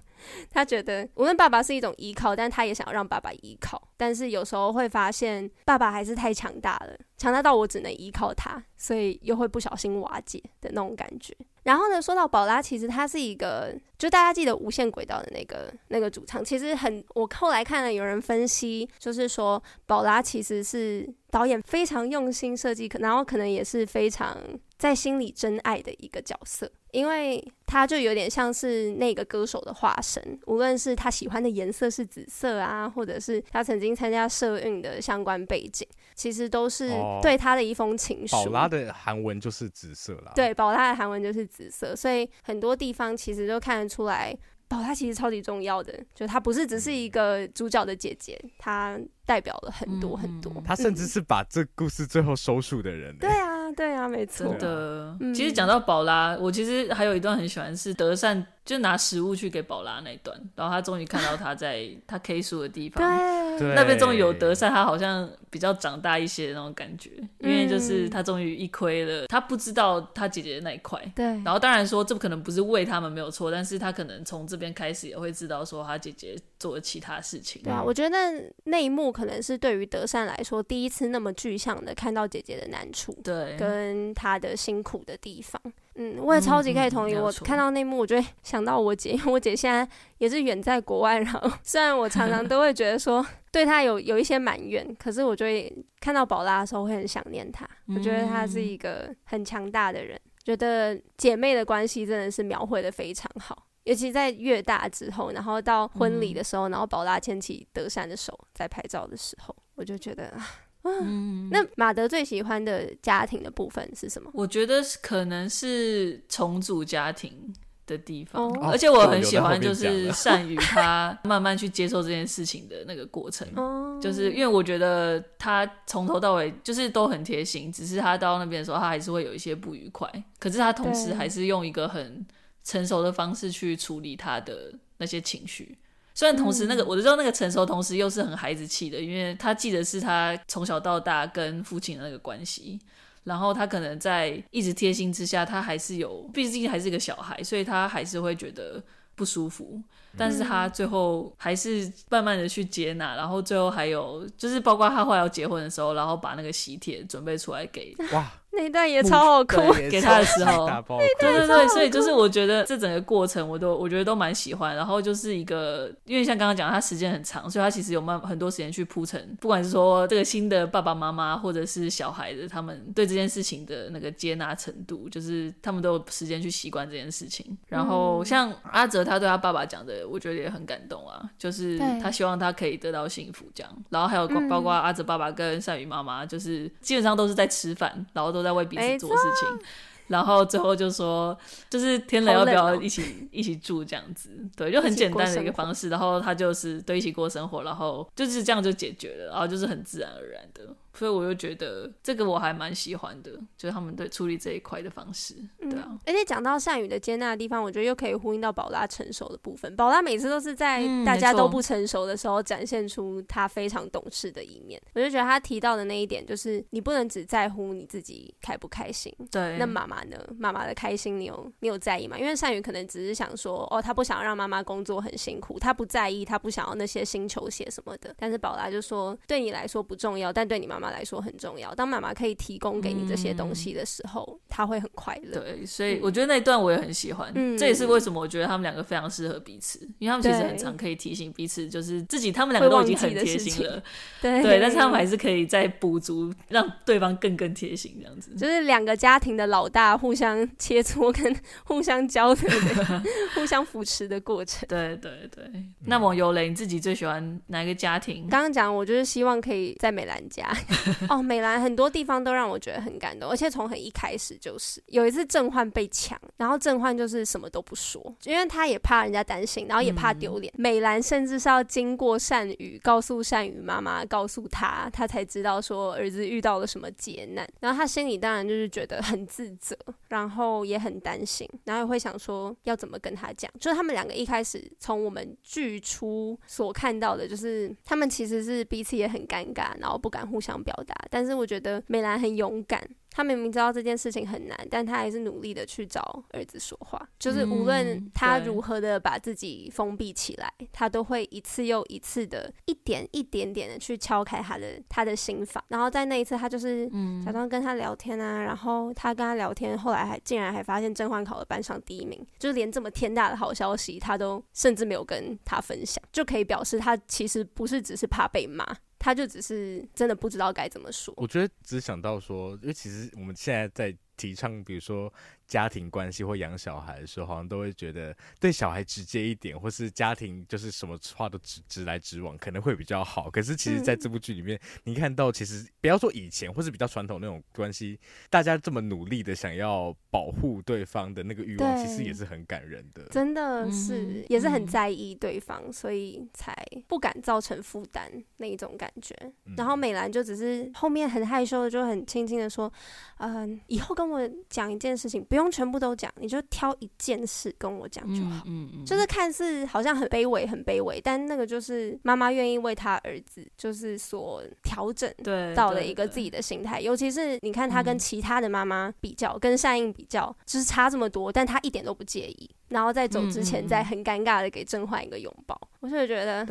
他觉得无论爸爸是一种依靠，但他也想要让爸爸依靠。但是有时候会发现爸爸还是太强大了，强大到我只能依靠他，所以又会不小心瓦解的那种感觉。然后呢，说到宝拉，其实他是一个，就大家记得无限轨道的那个那个主唱，其实很，我后来看了有人分析，就是说宝拉其实是导演非常用心设计，可然后可能也是非常在心里真爱的一个角色。因为他就有点像是那个歌手的化身，无论是他喜欢的颜色是紫色啊，或者是他曾经参加社运的相关背景，其实都是对他的一封情书。宝拉的韩文就是紫色啦。对，宝拉的韩文就是紫色，所以很多地方其实都看得出来，宝拉其实超级重要的，就她不是只是一个主角的姐姐，她代表了很多很多。他甚至是把这故事最后收束的人。对啊。对啊，没错。真的，其实讲到宝拉，我其实还有一段很喜欢是德善。就拿食物去给宝拉那一段，然后他终于看到他在 <laughs> 他 K 书的地方，对，那边终于有德善，他好像比较长大一些的那种感觉，因为就是他终于一窥了，他不知道他姐姐的那一块，对。然后当然说这可能不是为他们没有错，但是他可能从这边开始也会知道说他姐姐做了其他事情。对啊，我觉得那一幕可能是对于德善来说第一次那么具象的看到姐姐的难处，对，跟她的辛苦的地方。嗯，我也超级可以同意。我看到那幕，我就会想到我姐，因为我姐现在也是远在国外。然后虽然我常常 <laughs> 都会觉得说对她有有一些埋怨，可是我就会看到宝拉的时候会很想念她。我觉得她是一个很强大的人，觉得姐妹的关系真的是描绘的非常好。尤其在越大之后，然后到婚礼的时候，然后宝拉牵起德善的手在拍照的时候，我就觉得。嗯，那马德最喜欢的家庭的部分是什么？我觉得可能是重组家庭的地方，而且我很喜欢就是 <laughs> 善于他慢慢去接受这件事情的那个过程，就是因为我觉得他从头到尾就是都很贴心，只是他到那边的时候，他还是会有一些不愉快，可是他同时还是用一个很成熟的方式去处理他的那些情绪，虽然同时那个我知道那个成熟，同时又是很孩子气的，因为他记得是他从小到大跟父亲的那个关系。然后他可能在一直贴心之下，他还是有，毕竟还是一个小孩，所以他还是会觉得不舒服。但是他最后还是慢慢的去接纳，然后最后还有就是包括他后来要结婚的时候，然后把那个喜帖准备出来给哇。那一段也超好哭，给他的时候，对对对，所以就是我觉得这整个过程我都我觉得都蛮喜欢。然后就是一个，因为像刚刚讲，他时间很长，所以他其实有慢很多时间去铺陈，不管是说这个新的爸爸妈妈，或者是小孩子他们对这件事情的那个接纳程度，就是他们都有时间去习惯这件事情。然后像阿哲他对他爸爸讲的，我觉得也很感动啊，就是他希望他可以得到幸福这样。然后还有包括阿哲爸爸跟善宇妈妈，就是基本上都是在吃饭，然后都。在为彼此做事情，然后最后就说，就是天冷要不要一起一起住这样子，对，就很简单的一个方式，然后他就是对一起过生活，然后就是这样就解决了，然后就是很自然而然的。所以我就觉得这个我还蛮喜欢的，就是他们对处理这一块的方式，对啊。嗯、而且讲到善宇的接纳的地方，我觉得又可以呼应到宝拉成熟的部分。宝拉每次都是在大家都不成熟的时候，展现出他非常懂事的一面。嗯、我就觉得他提到的那一点，就是你不能只在乎你自己开不开心。对。那妈妈呢？妈妈的开心，你有你有在意吗？因为善宇可能只是想说，哦，他不想让妈妈工作很辛苦，他不在意，他不想要那些新球鞋什么的。但是宝拉就说，对你来说不重要，但对你妈妈来说很重要。当妈妈可以提供给你这些东西的时候，她、嗯、会很快乐。对，所以我觉得那一段我也很喜欢。嗯，这也是为什么我觉得他们两个非常适合彼此，因为他们其实很常可以提醒彼此，就是自己他们两个都已经很贴心了。<laughs> 对对，但是他们还是可以再补足，让对方更更贴心这样子。就是两个家庭的老大互相切磋跟互相教的、<laughs> 互相扶持的过程。对对对。那么尤雷，你自己最喜欢哪一个家庭？刚刚讲，我就是希望可以在美兰家。<laughs> 哦，美兰。很多地方都让我觉得很感动，而且从很一开始就是有一次郑焕被抢，然后郑焕就是什么都不说，因为他也怕人家担心，然后也怕丢脸。嗯、美兰甚至是要经过善宇告诉善宇妈妈，告诉他，他才知道说儿子遇到了什么劫难，然后他心里当然就是觉得很自责，然后也很担心，然后也会想说要怎么跟他讲。就是他们两个一开始从我们剧初所看到的，就是他们其实是彼此也很尴尬，然后不敢互相表达，但是我。觉得美兰很勇敢。他明明知道这件事情很难，但他还是努力的去找儿子说话。就是无论他如何的把自己封闭起来，嗯、他都会一次又一次的，一点一点点的去敲开他的他的心房。然后在那一次，他就是假装跟他聊天啊，嗯、然后他跟他聊天，后来还竟然还发现甄嬛考了班上第一名，就是连这么天大的好消息，他都甚至没有跟他分享，就可以表示他其实不是只是怕被骂，他就只是真的不知道该怎么说。我觉得只想到说，因为其实。我们现在在提倡，比如说。家庭关系或养小孩的时候，好像都会觉得对小孩直接一点，或是家庭就是什么话都直直来直往，可能会比较好。可是其实，在这部剧里面，嗯、你看到其实不要说以前或是比较传统那种关系，大家这么努力的想要保护对方的那个欲望，其实也是很感人的。真的是，嗯、也是很在意对方，嗯、所以才不敢造成负担那一种感觉。嗯、然后美兰就只是后面很害羞的，就很轻轻的说：“嗯、呃，以后跟我讲一件事情。”不用全部都讲，你就挑一件事跟我讲就好。嗯嗯，嗯就是看似好像很卑微，很卑微，但那个就是妈妈愿意为他儿子，就是所调整到的一个自己的心态。尤其是你看他跟其他的妈妈比较，嗯、跟善应比较，就是差这么多，但他一点都不介意。然后在走之前，再很尴尬的给郑焕一个拥抱，我就觉得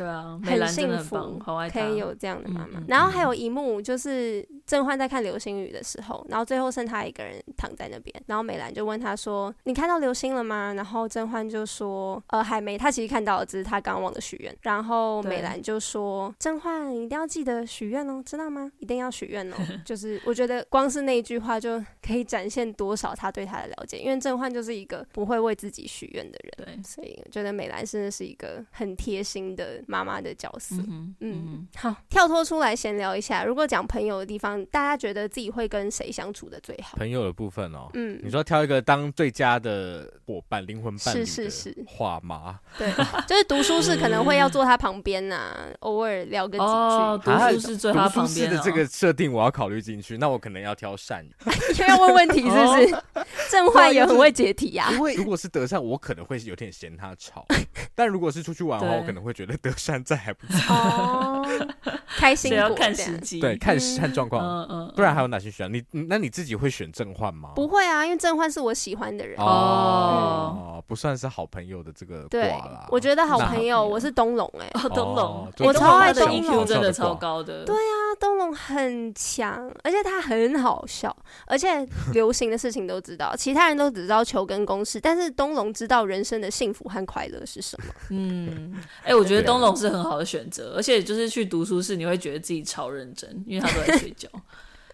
很幸福，可以有这样的妈妈。然后还有一幕就是郑焕在看流星雨的时候，然后最后剩他一个人躺在那边，然后美兰就问他说：“你看到流星了吗？”然后郑焕就说：“呃，还没。他其实看到了，只是他刚忘了许愿。”然后美兰就说：“郑焕，一定要记得许愿哦，知道吗？一定要许愿哦。<laughs> ”就是我觉得光是那一句话就可以展现多少他对他的了解，因为郑焕就是一个不会为自己许。愿的人，对，所以我觉得美兰真的是一个很贴心的妈妈的角色。嗯，嗯，嗯，好，跳脱出来闲聊一下。如果讲朋友的地方，大家觉得自己会跟谁相处的最好？朋友的部分哦，嗯，你说挑一个当最佳的伙伴、灵魂伴侣是是是话吗？对，就是读书室可能会要坐他旁边呐、啊，<laughs> 偶尔聊个几句。哦、读书室坐他旁边、哦、读书室的这个设定我要考虑进去，那我可能要挑善宇，<laughs> 因为要问问题是不是？<laughs> 正焕也很会解题呀、啊。因为如果是德善，我可能会有点嫌他吵；<laughs> 但如果是出去玩的话，我可能会觉得德山在还不错。哦，<laughs> 开心要看时机，对，看看状况。嗯嗯。不然还有哪些选项？你那你自己会选正焕吗？不会啊，因为正焕是我喜欢的人。哦，不算是好朋友的这个挂啦。我觉得好朋友，我是东龙哎，东龙，我超爱东龙，真的超高的。对啊，东龙很强，而且他很好笑，而且流行的事情都知道，其他人都只知道球跟公式，但是东龙知道人生的幸福和快乐是什么。<laughs> 嗯，哎，我觉得东龙是很好的选择，而且就是去读书室，你会觉得自己超认真，因为他都在睡觉。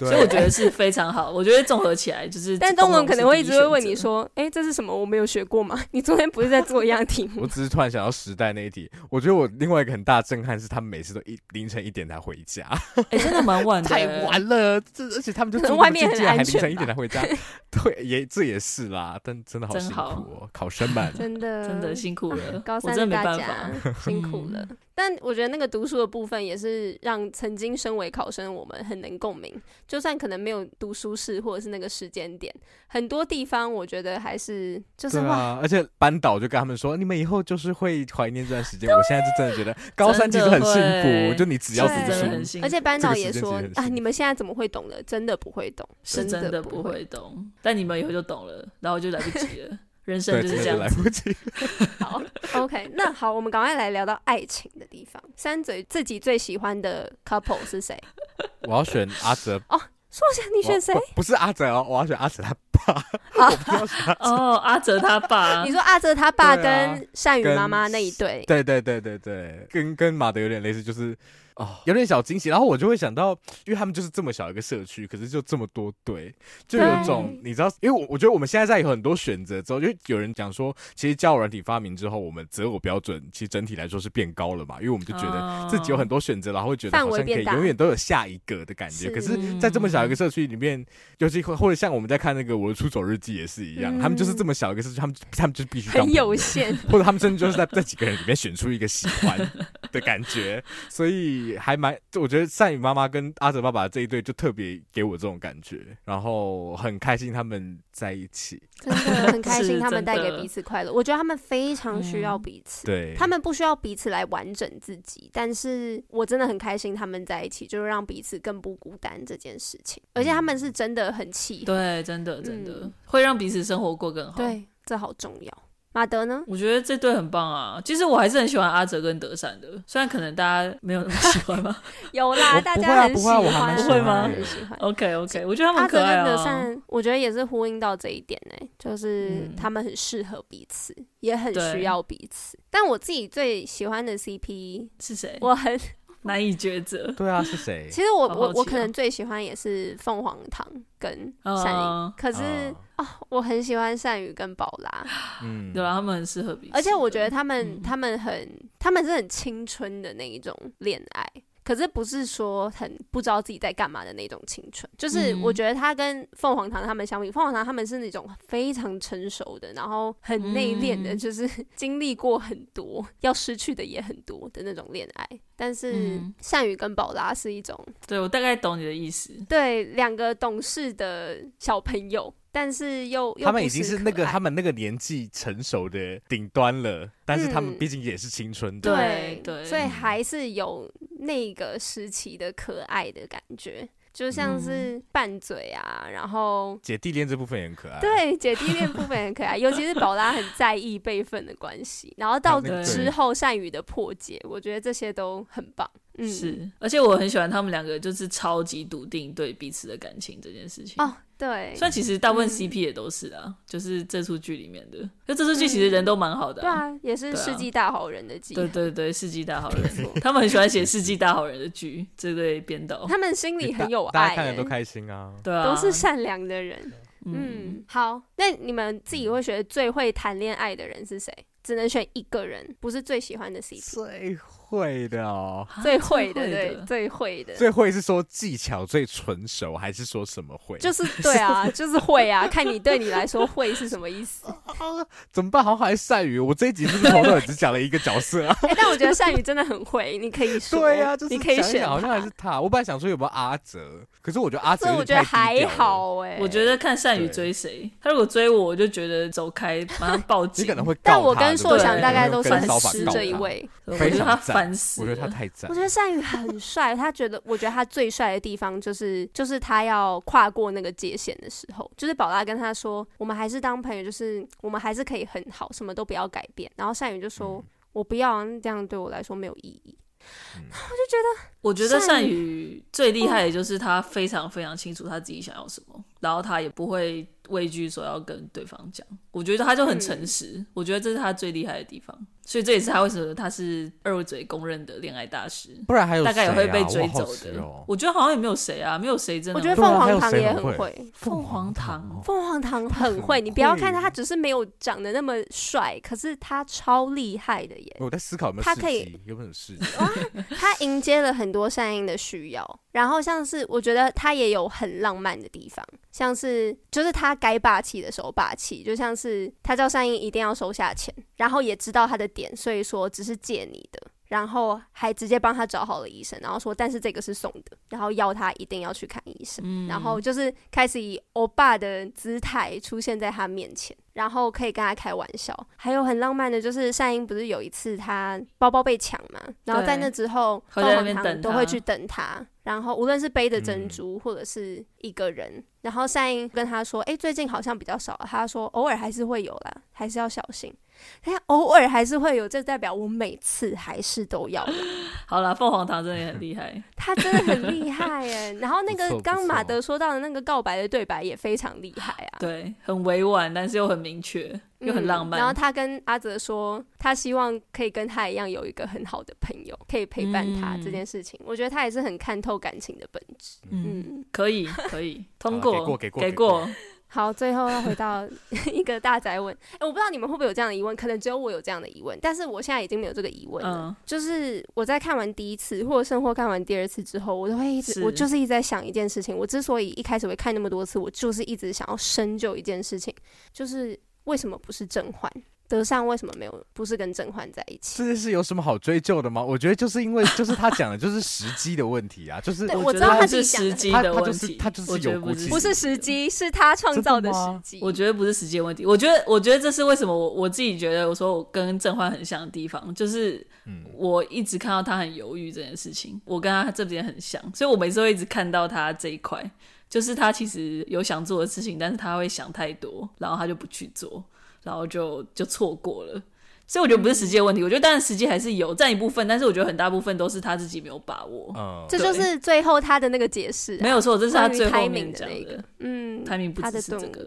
所以我觉得是非常好，<laughs> 我觉得综合起来就是。但东文可能会一直会问你说：“哎、欸，这是什么？我没有学过吗？<laughs> 你昨天不是在做一样题目？”我只是突然想到时代那一题。我觉得我另外一个很大的震撼是，他们每次都一凌晨一点才回家。哎、欸，真的蛮晚的，<laughs> 太晚了。这而且他们就住外面很安全，还凌晨一点才回家。对，也这也是啦，但真的好辛苦哦，考生们，真的真的辛苦了，高三的大家辛苦了。嗯但我觉得那个读书的部分也是让曾经身为考生我们很能共鸣，就算可能没有读书室或者是那个时间点，很多地方我觉得还是就是对啊，而且班导就跟他们说，你们以后就是会怀念这段时间。我现在就真的觉得高三其实很幸福，就你只要读书，而且班导也说啊，你们现在怎么会懂的？真的不会懂，是真的不会懂，但你们以后就懂了，然后就来不及了。<laughs> 人生就是这样子，来不及。<laughs> 好，<laughs> OK，那好，我们赶快来聊到爱情的地方。三嘴自己最喜欢的 couple 是谁？<laughs> 我要选阿哲。哦，说一下你选谁？不是阿哲哦，我要选阿哲他爸。啊、哦，阿哲他爸。你说阿哲他爸跟善宇妈妈那一对？对对对对对，跟跟马德有点类似，就是。哦，有点小惊喜，然后我就会想到，因为他们就是这么小一个社区，可是就这么多对，就有种你知道，因为我我觉得我们现在在有很多选择之后，就有人讲说，其实交友软体发明之后，我们择偶标准其实整体来说是变高了嘛，因为我们就觉得自己有很多选择，然后会觉得好像可以永远都有下一个的感觉。可是，在这么小一个社区里面，尤其或者像我们在看那个《我的出走日记》也是一样，他们就是这么小一个社区，他们他们就必须很有限，或者他们甚至就是在这几个人里面选出一个喜欢的感觉，所以。还蛮，我觉得善宇妈妈跟阿哲爸爸这一对就特别给我这种感觉，然后很开心他们在一起，真的很开心他们带给彼此快乐。我觉得他们非常需要彼此，对，他们不需要彼此来完整自己，但是我真的很开心他们在一起，就是让彼此更不孤单这件事情。而且他们是真的很契合，对，真的真的会让彼此生活过更好，对，这好重要。马德呢？我觉得这对很棒啊！其实我还是很喜欢阿哲跟德善的，虽然可能大家没有那么喜欢吧？<laughs> <laughs> 有啦，大家很喜欢，会吗？很喜欢。OK OK，我觉得他们可爱啊。阿哲跟德善，我觉得也是呼应到这一点呢，就是他们很适合彼此，也很需要彼此。但我自己最喜欢的 CP 是谁？我很。<laughs> 难以抉择。对啊，是谁？其实我我我可能最喜欢也是凤凰堂跟善宇，可是啊，我很喜欢善宇跟宝拉。嗯，对啊，他们很适合彼此。而且我觉得他们他们很他们是很青春的那一种恋爱。可是不是说很不知道自己在干嘛的那种青春，就是我觉得他跟凤凰堂他们相比，凤凰堂他们是那种非常成熟的，然后很内敛的，就是经历过很多，要失去的也很多的那种恋爱。但是善宇跟宝拉是一种，对，我大概懂你的意思，对，两个懂事的小朋友。但是又，又他们已经是那个他们那个年纪成熟的顶端了，但是他们毕竟也是青春的，嗯、对对，所以还是有那个时期的可爱的感觉。就像是拌嘴啊，然后姐弟恋这部分也很可爱。对，姐弟恋部分很可爱，<laughs> 尤其是宝拉很在意辈分的关系，然后到之后善宇的破解，我觉得这些都很棒。嗯，是，而且我很喜欢他们两个，就是超级笃定对彼此的感情这件事情。哦，对，虽然其实大部分 CP 也都是啊，就是这出剧里面的，就这出剧其实人都蛮好的。对啊，也是世纪大好人的剧。对对对，世纪大好人，他们很喜欢写世纪大好人的剧，这对编导，他们心里很有爱，大家看了都开心啊。对啊，都是善良的人。嗯，好，那你们自己会觉得最会谈恋爱的人是谁？只能选一个人，不是最喜欢的 CP。最会的哦，最会的，对，最会的。最会是说技巧最纯熟，还是说什么会？就是对啊，<laughs> 就是会啊。看你对你来说会是什么意思？怎么办？好像还是善宇。我这一集是不是从头只讲了一个角色啊？<laughs> 哎，但我觉得善宇真的很会，你可以说。对啊，就是你可以选，好像还是他。我本来想说有没有阿泽，可是我觉得阿泽，我觉得还好哎。我觉得看善宇追谁，他如果追我，我就觉得走开，马上报警。<laughs> 你可能会。但我跟硕翔大概都算是这一位，我觉得他烦死。我觉得他太赞。我觉得善宇很帅，他觉得，我觉得他最帅的地方就是，就是他要跨过那个界限的时候，就是宝拉跟他说，我们还是当朋友，就是我们还是可以很好，什么都不要改变。然后善宇就说，嗯、我不要，这样对我来说没有意义。嗯、我就觉得，<laughs> 我觉得善宇最厉害的就是他非常非常清楚他自己想要什么，然后他也不会畏惧说要跟对方讲。我觉得他就很诚实，嗯、我觉得这是他最厉害的地方。所以这也是他为什么他是二位嘴公认的恋爱大师，不然还有、啊、大概也会被追走的。我，我觉得好像也没有谁啊，没有谁真的。我觉得凤凰堂也很会，凤凰堂，凤凰堂很会。<laughs> 你不要看他，他只是没有长得那么帅，可是他超厉害的耶。我在思考有没有他可以有没有事迹？<laughs> 他迎接了很多善英的需要，然后像是我觉得他也有很浪漫的地方，像是就是他该霸气的时候霸气，就像是他叫善英一定要收下钱，然后也知道他的点，所以说只是借你的，然后还直接帮他找好了医生，然后说但是这个是送的，然后要他一定要去看医生，嗯、然后就是开始以欧巴的姿态出现在他面前，然后可以跟他开玩笑，还有很浪漫的就是善英不是有一次他包包被抢嘛，然后在那之后都会去等他，然后无论是背着珍珠或者是一个人，嗯、然后善英跟他说，哎，最近好像比较少了，他说偶尔还是会有啦，还是要小心。他偶尔还是会有，这代表我每次还是都要。<laughs> 好了，凤凰堂真的也很厉害，他真的很厉害耶。<laughs> 然后那个刚马德说到的那个告白的对白也非常厉害啊，对，很委婉，但是又很明确，又很浪漫。嗯、然后他跟阿泽说，他希望可以跟他一样有一个很好的朋友，可以陪伴他这件事情。嗯、我觉得他也是很看透感情的本质。嗯，嗯可以，可以 <laughs> 通过，给过，给过，给过。好，最后要回到 <laughs> 一个大宅问，哎、欸，我不知道你们会不会有这样的疑问，可能只有我有这样的疑问，但是我现在已经没有这个疑问了。嗯、就是我在看完第一次，或者甚或看完第二次之后，我都会一直，我就是一直在想一件事情。我之所以一开始会看那么多次，我就是一直想要深究一件事情，就是为什么不是甄嬛？德尚为什么没有不是跟甄嬛在一起？这件事有什么好追究的吗？我觉得就是因为就是他讲的就是时机的问题啊，就是我知道他是时机的问题，他就是有不不是时机，是他创造的时机。我觉得不是时机的问题，我觉得我觉得这是为什么我我自己觉得我说我跟甄嬛很像的地方，就是我一直看到他很犹豫这件事情，我跟他这边很像，所以我每次会一直看到他这一块，就是他其实有想做的事情，但是他会想太多，然后他就不去做。然后就就错过了，所以我觉得不是时机的问题。嗯、我觉得当然时机还是有占一部分，但是我觉得很大部分都是他自己没有把握。嗯，这就是最后他的那个解释、啊，没有错，这是他最后面讲的，那个。嗯，timing 不只是这个。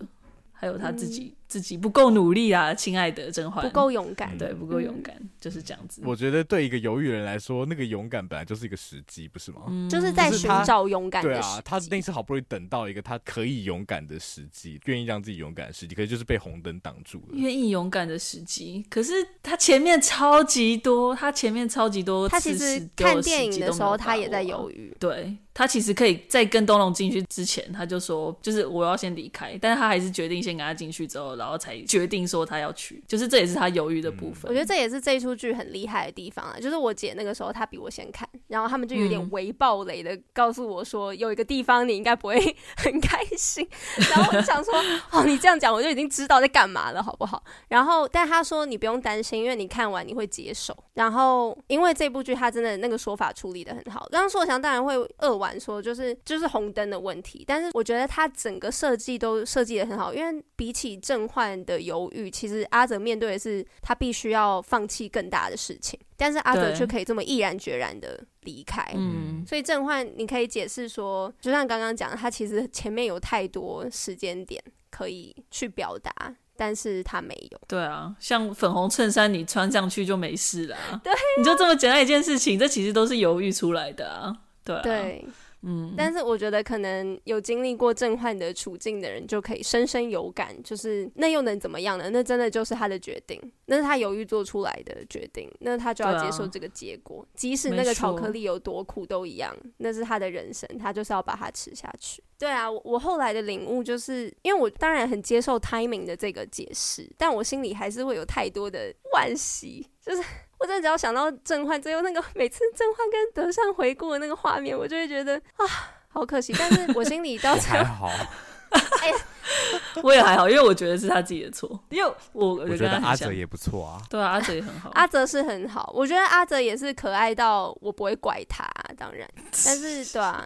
还有他自己、嗯、自己不够努力啊，亲爱的甄嬛不够勇敢，对，不够勇敢，嗯、就是这样子。我觉得对一个犹豫的人来说，那个勇敢本来就是一个时机，不是吗？嗯、就是在寻找勇敢的时机。对啊，他那次好不容易等到一个他可以勇敢的时机，愿意让自己勇敢的时机，可是就是被红灯挡住了。愿意勇敢的时机，可是他前面超级多，他前面超级多。他其实看电影的时候，他也在犹豫。对。他其实可以在跟东龙进去之前，他就说，就是我要先离开，但是他还是决定先跟他进去之后，然后才决定说他要去，就是这也是他犹豫的部分。我觉得这也是这一出剧很厉害的地方啊，就是我姐那个时候她比我先看，然后他们就有点微暴雷的告诉我说，有一个地方你应该不会很开心，<laughs> 然后我就想说，哦，你这样讲我就已经知道在干嘛了，好不好？然后但他说你不用担心，因为你看完你会接受。然后因为这部剧他真的那个说法处理得很好，刚刚硕翔当然会扼腕。说就是就是红灯的问题，但是我觉得他整个设计都设计得很好，因为比起正甄嬛的犹豫，其实阿泽面对的是他必须要放弃更大的事情，但是阿泽却可以这么毅然决然的离开。嗯，所以郑焕你可以解释说，就像刚刚讲的，他其实前面有太多时间点可以去表达，但是他没有。对啊，像粉红衬衫你穿上去就没事了，对啊，你就这么简单一件事情，这其实都是犹豫出来的啊。对，啊、对，嗯，但是我觉得可能有经历过郑焕的处境的人就可以深深有感，就是那又能怎么样呢？那真的就是他的决定，那是他犹豫做出来的决定，那他就要接受这个结果，啊、即使那个巧克力有多苦都一样，那是他的人生，他就是要把它吃下去。对啊，我我后来的领悟就是，因为我当然很接受 timing 的这个解释，但我心里还是会有太多的 <laughs> 惋惜，就是。我真的只要想到郑焕最后那个 <laughs> 每次郑焕跟德善回顾的那个画面，我就会觉得啊，好可惜。但是我心里倒还好，<laughs> 哎呀，<laughs> 我也还好，因为我觉得是他自己的错。因为我我觉得阿泽也不错啊，对啊，阿泽也很好，阿泽是很好。我觉得阿泽也是可爱到我不会怪他，当然，但是对啊，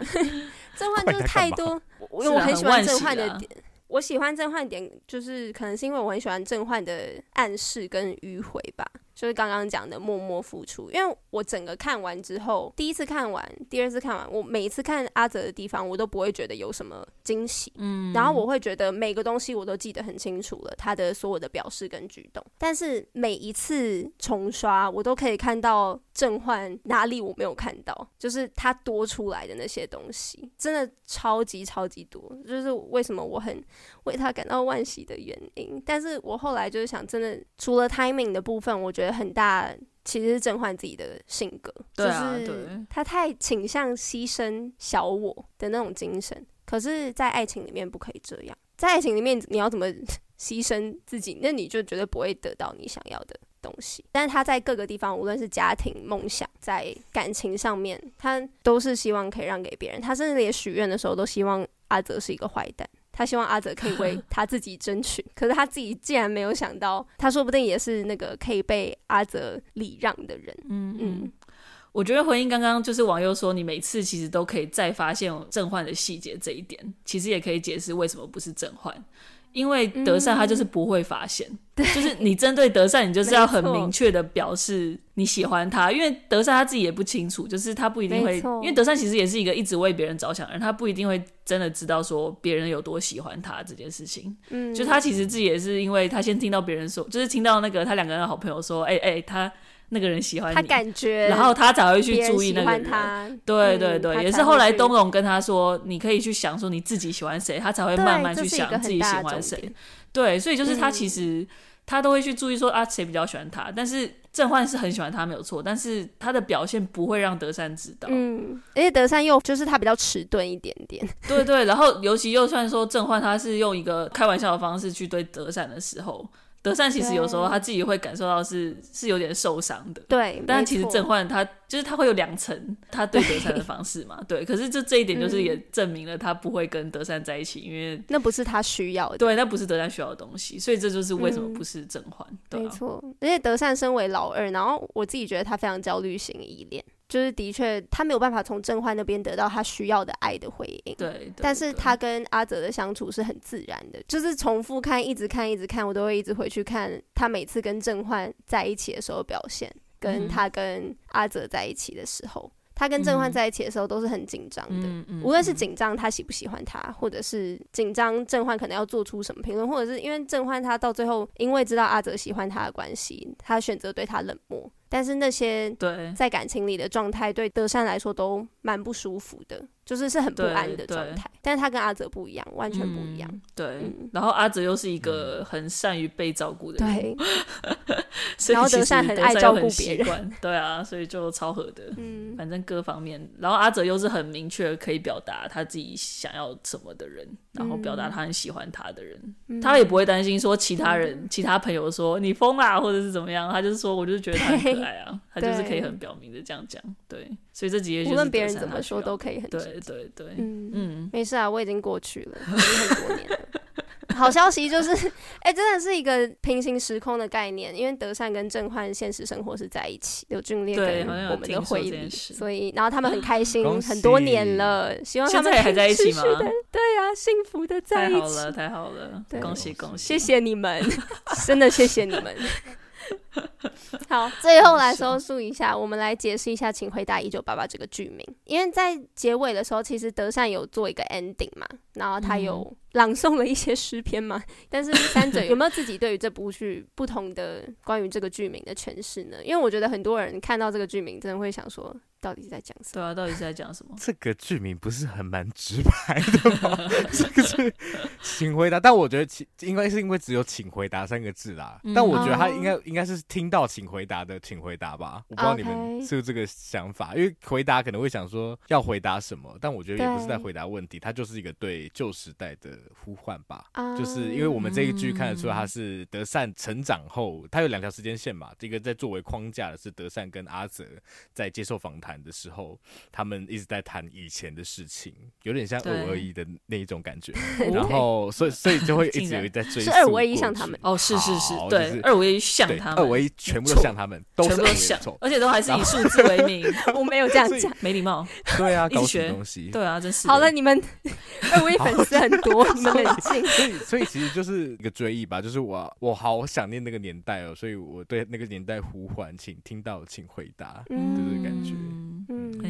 郑焕就是太多，因为我很喜欢郑焕的点。我喜欢郑焕点，就是可能是因为我很喜欢郑焕的暗示跟迂回吧。就是刚刚讲的默默付出，因为我整个看完之后，第一次看完，第二次看完，我每一次看阿泽的地方，我都不会觉得有什么惊喜，嗯，然后我会觉得每个东西我都记得很清楚了，他的所有的表示跟举动，但是每一次重刷，我都可以看到正焕哪里我没有看到，就是他多出来的那些东西，真的超级超级多，就是为什么我很为他感到惋惜的原因。但是我后来就是想，真的除了 timing 的部分，我觉得。很大，其实是郑焕自己的性格，对啊，就是他太倾向牺牲小我的那种精神。可是，在爱情里面不可以这样，在爱情里面你要怎么 <laughs> 牺牲自己，那你就绝对不会得到你想要的东西。但是他在各个地方，无论是家庭、梦想，在感情上面，他都是希望可以让给别人。他甚至连许愿的时候，都希望阿泽是一个坏蛋。他希望阿泽可以为他自己争取，可是他自己竟然没有想到，他说不定也是那个可以被阿泽礼让的人。嗯嗯，我觉得回应刚刚就是网友说，你每次其实都可以再发现正焕的细节这一点，其实也可以解释为什么不是正焕。因为德善他就是不会发现，<laughs> 嗯、就是你针对德善，你就是要很明确的表示你喜欢他。因为德善他自己也不清楚，就是他不一定会，因为德善其实也是一个一直为别人着想的人，他不一定会真的知道说别人有多喜欢他这件事情。嗯，就他其实自己也是因为他先听到别人说，就是听到那个他两个人的好朋友说，哎、欸、哎、欸、他。那个人喜欢你，他感觉，然后他才会去注意那个人。对对对，也是后来东荣跟他说，你可以去想说你自己喜欢谁，他才会慢慢去想自己喜欢谁。对，所以就是他其实他都会去注意说啊，谁比较喜欢他。但是郑焕是很喜欢他没有错，但是他的表现不会让德善知道。嗯，而且德善又就是他比较迟钝一点点。对对，然后尤其又算说郑焕他是用一个开玩笑的方式去对德善的时候。德善其实有时候他自己会感受到是是有点受伤的，对。但其实郑焕他就是他会有两层他对德善的方式嘛，<laughs> 对。可是这这一点就是也证明了他不会跟德善在一起，嗯、因为那不是他需要的，对，那不是德善需要的东西，所以这就是为什么不是郑焕。嗯对啊、没错，而且德善身为老二，然后我自己觉得他非常焦虑型依恋。就是的确，他没有办法从郑焕那边得到他需要的爱的回应。对，对，但是他跟阿泽的相处是很自然的，就是重复看，一直看，一直看，我都会一直回去看他每次跟郑焕在一起的时候表现，跟他跟阿泽在一起的时候。他跟郑焕在一起的时候都是很紧张的，嗯嗯、无论是紧张他喜不喜欢他，或者是紧张郑焕可能要做出什么评论，或者是因为郑焕他到最后因为知道阿泽喜欢他的关系，他选择对他冷漠。但是那些在感情里的状态对德善来说都蛮不舒服的。就是是很不安的状态，但是他跟阿泽不一样，完全不一样。嗯、对，嗯、然后阿泽又是一个很善于被照顾的人，对。<laughs> 然后德善很爱照顾别人，对啊，所以就超合的。嗯，反正各方面，然后阿泽又是很明确可以表达他自己想要什么的人，然后表达他很喜欢他的人，嗯、他也不会担心说其他人、嗯、其他朋友说你疯啦，或者是怎么样，他就是说，我就是觉得他很可爱啊，他就是可以很表明的这样讲，对。所以这几页无论别人怎么说都可以很对。对对，嗯嗯，没事啊，我已经过去了，已经很多年了。<laughs> 好消息就是，<laughs> 哎、欸，真的是一个平行时空的概念，因为德善跟郑焕现实生活是在一起，刘俊烈跟我们的回忆，所以然后他们很开心，很多年了，希望他们还在一起吗？对啊，幸福的在一起，太好了，太好了，对恭喜恭喜，谢谢你们，<laughs> 真的谢谢你们。<laughs> 好，最后来收束一下，我们来解释一下，请回答一九八八这个剧名。因为在结尾的时候，其实德善有做一个 ending 嘛，然后他有朗诵了一些诗篇嘛。嗯、<laughs> 但是三者有没有 <laughs> 自己对于这部剧不同的关于这个剧名的诠释呢？因为我觉得很多人看到这个剧名，真的会想说，到底是在讲什么？对啊，到底是在讲什么？这个剧名不是很蛮直白的吗？<laughs> 这个是请回答，但我觉得请应该是因为只有“请回答”三个字啦。嗯、但我觉得他应该、哦、应该是听到“请回答”的“请回答”吧。我不知道你们是不是这个想法因为回答可能会想说要回答什么，但我觉得也不是在回答问题，它就是一个对旧时代的呼唤吧。啊、就是因为我们这一剧看得出来他是德善成长后，他有两条时间线嘛，一个在作为框架的是德善跟阿泽在接受访谈的时候，他们一直在谈以前的事情，有点像二五二一的那一种感觉。<laughs> 然后，所以所以就会一直有 <laughs> 在追。是二五二一像他们哦，是是是，对，二五二一像他们，二五二一全部都像他们，都是像，而且都还是以数字为名。<laughs> 我没有这样讲，没礼貌。对啊，搞学东西。对啊，真是。好了，你们二五一粉丝很多，你们冷静。所以，所以其实就是一个追忆吧，就是我我好想念那个年代哦，所以我对那个年代呼唤，请听到，请回答，这个感觉。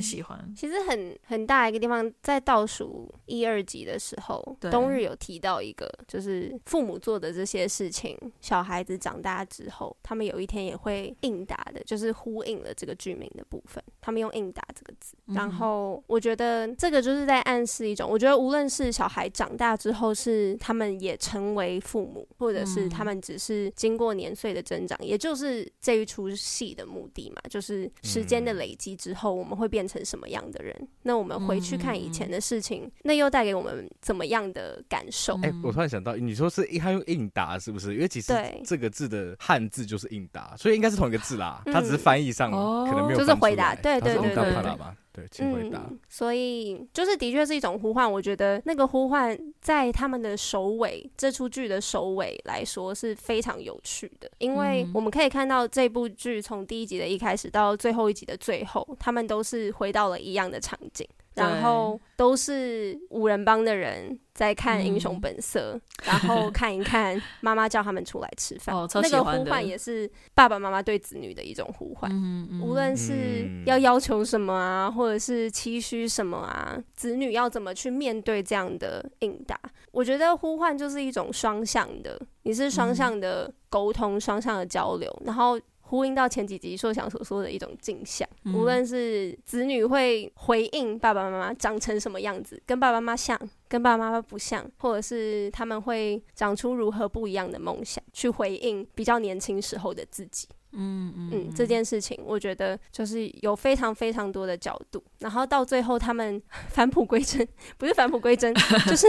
喜欢。其实很很大一个地方，在倒数一二集的时候，对。冬日有提到一个，就是父母做的这些事情，小孩子长大之后，他们有一天也会应答的，就是呼应了这个剧名的部分。他们用“应答”这个字，然后我觉得这个就是在暗示一种，我觉得无论是小孩长大之后，是他们也成为父母，或者是他们只是经过年岁的增长，也就是这一出戏的目的嘛，就是时间的累积之后，我们会变成什么样的人？那我们回去看以前的事情，那又带给我们怎么样的感受？哎，我突然想到，你说是他用应答是不是？因为其实这个字的汉字就是应答，所以应该是同一个字啦。他只是翻译上可能没有，就是回答。对对对对对。对，请回答。所以就是的确是一种呼唤。我觉得那个呼唤在他们的首尾，这出剧的首尾来说是非常有趣的，因为我们可以看到这部剧从第一集的一开始到最后一集的最后，他们都是回到了一样的场景。然后都是五人帮的人在看《英雄本色》，嗯、然后看一看妈妈叫他们出来吃饭。哦、那个呼唤也是爸爸妈妈对子女的一种呼唤。嗯嗯、无论是要要求什么啊，或者是期许什么啊，子女要怎么去面对这样的应答？我觉得呼唤就是一种双向的，你是双向的沟通，双向的交流，然后。呼应到前几集硕想所说的一种镜像，嗯、无论是子女会回应爸爸妈妈长成什么样子，跟爸爸妈妈像，跟爸爸妈妈不像，或者是他们会长出如何不一样的梦想，去回应比较年轻时候的自己。嗯嗯嗯，这件事情我觉得就是有非常非常多的角度，然后到最后他们 <laughs> 返璞归真，不是返璞归真，<laughs> 就是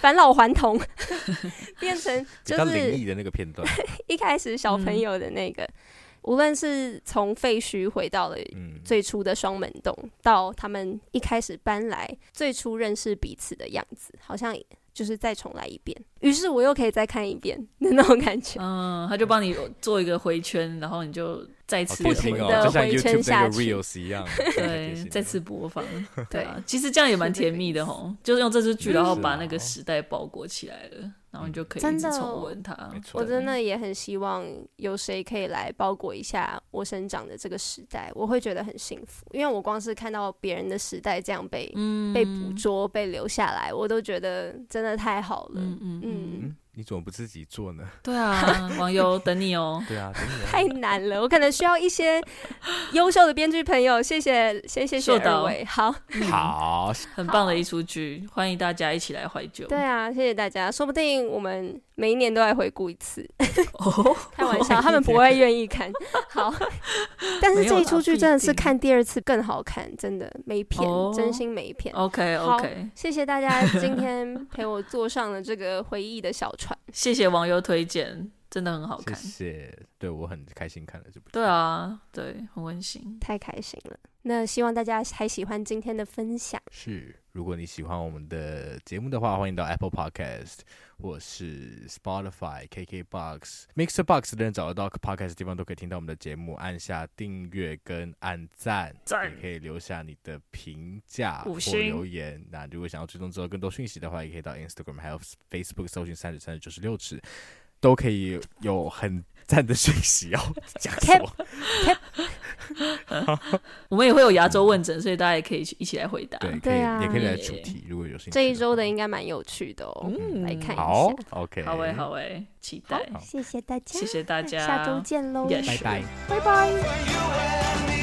返老还童，<laughs> 变成就是灵异的那个片段，一开始小朋友的那个。嗯无论是从废墟回到了最初的双门洞，嗯、到他们一开始搬来最初认识彼此的样子，好像就是再重来一遍。于是我又可以再看一遍的那种感觉。嗯，他就帮你做一个回圈，然后你就再次不停的回圈下去，哦、一样 <laughs> 对，再次播放。对啊，其实这样也蛮甜蜜的吼，就是用这支剧，然后把那个时代包裹起来了。然后你就可以一直重温它。真的，我真的也很希望有谁可以来包裹一下我生长的这个时代，我会觉得很幸福。因为我光是看到别人的时代这样被、嗯、被捕捉、被留下来，我都觉得真的太好了。嗯嗯。嗯嗯你怎么不自己做呢？<laughs> 对啊，网友 <laughs> 等你哦。对啊，等你哦。太难了，我可能需要一些优秀的编剧朋友。谢谢，先谢谢二位。好，好，很棒的一出剧，欢迎大家一起来怀旧。对啊，谢谢大家。说不定我们每一年都来回顾一次。<laughs> 哦开玩笑，他们不会愿意看。好，但是这一出剧真的是看第二次更好看，真的没骗，真心没骗。OK OK，谢谢大家今天陪我坐上了这个回忆的小船。谢谢网友推荐，真的很好看。谢谢，对我很开心看了这部。对啊，对，很温馨，太开心了。那希望大家还喜欢今天的分享。是，如果你喜欢我们的节目的话，欢迎到 Apple Podcast 或是 Spotify、KKBox、Mixer Box 的人找得到 Podcast 的地方都可以听到我们的节目。按下订阅跟按赞，赞也可以留下你的评价或留言。那如果想要追踪之后更多讯息的话，也可以到 Instagram 还有 Facebook 搜寻三十三十九十六尺，都可以有很。赞的讯息哦，讲什么？<laughs> 我们也会有牙周问诊，所以大家也可以一起来回答。对，可以，也可以来主题，如果有兴趣。这一周的应该蛮有趣的哦，来看一下。好，OK，好诶，好诶，期待。谢谢大家，谢谢大家，下周见喽，拜拜，拜拜。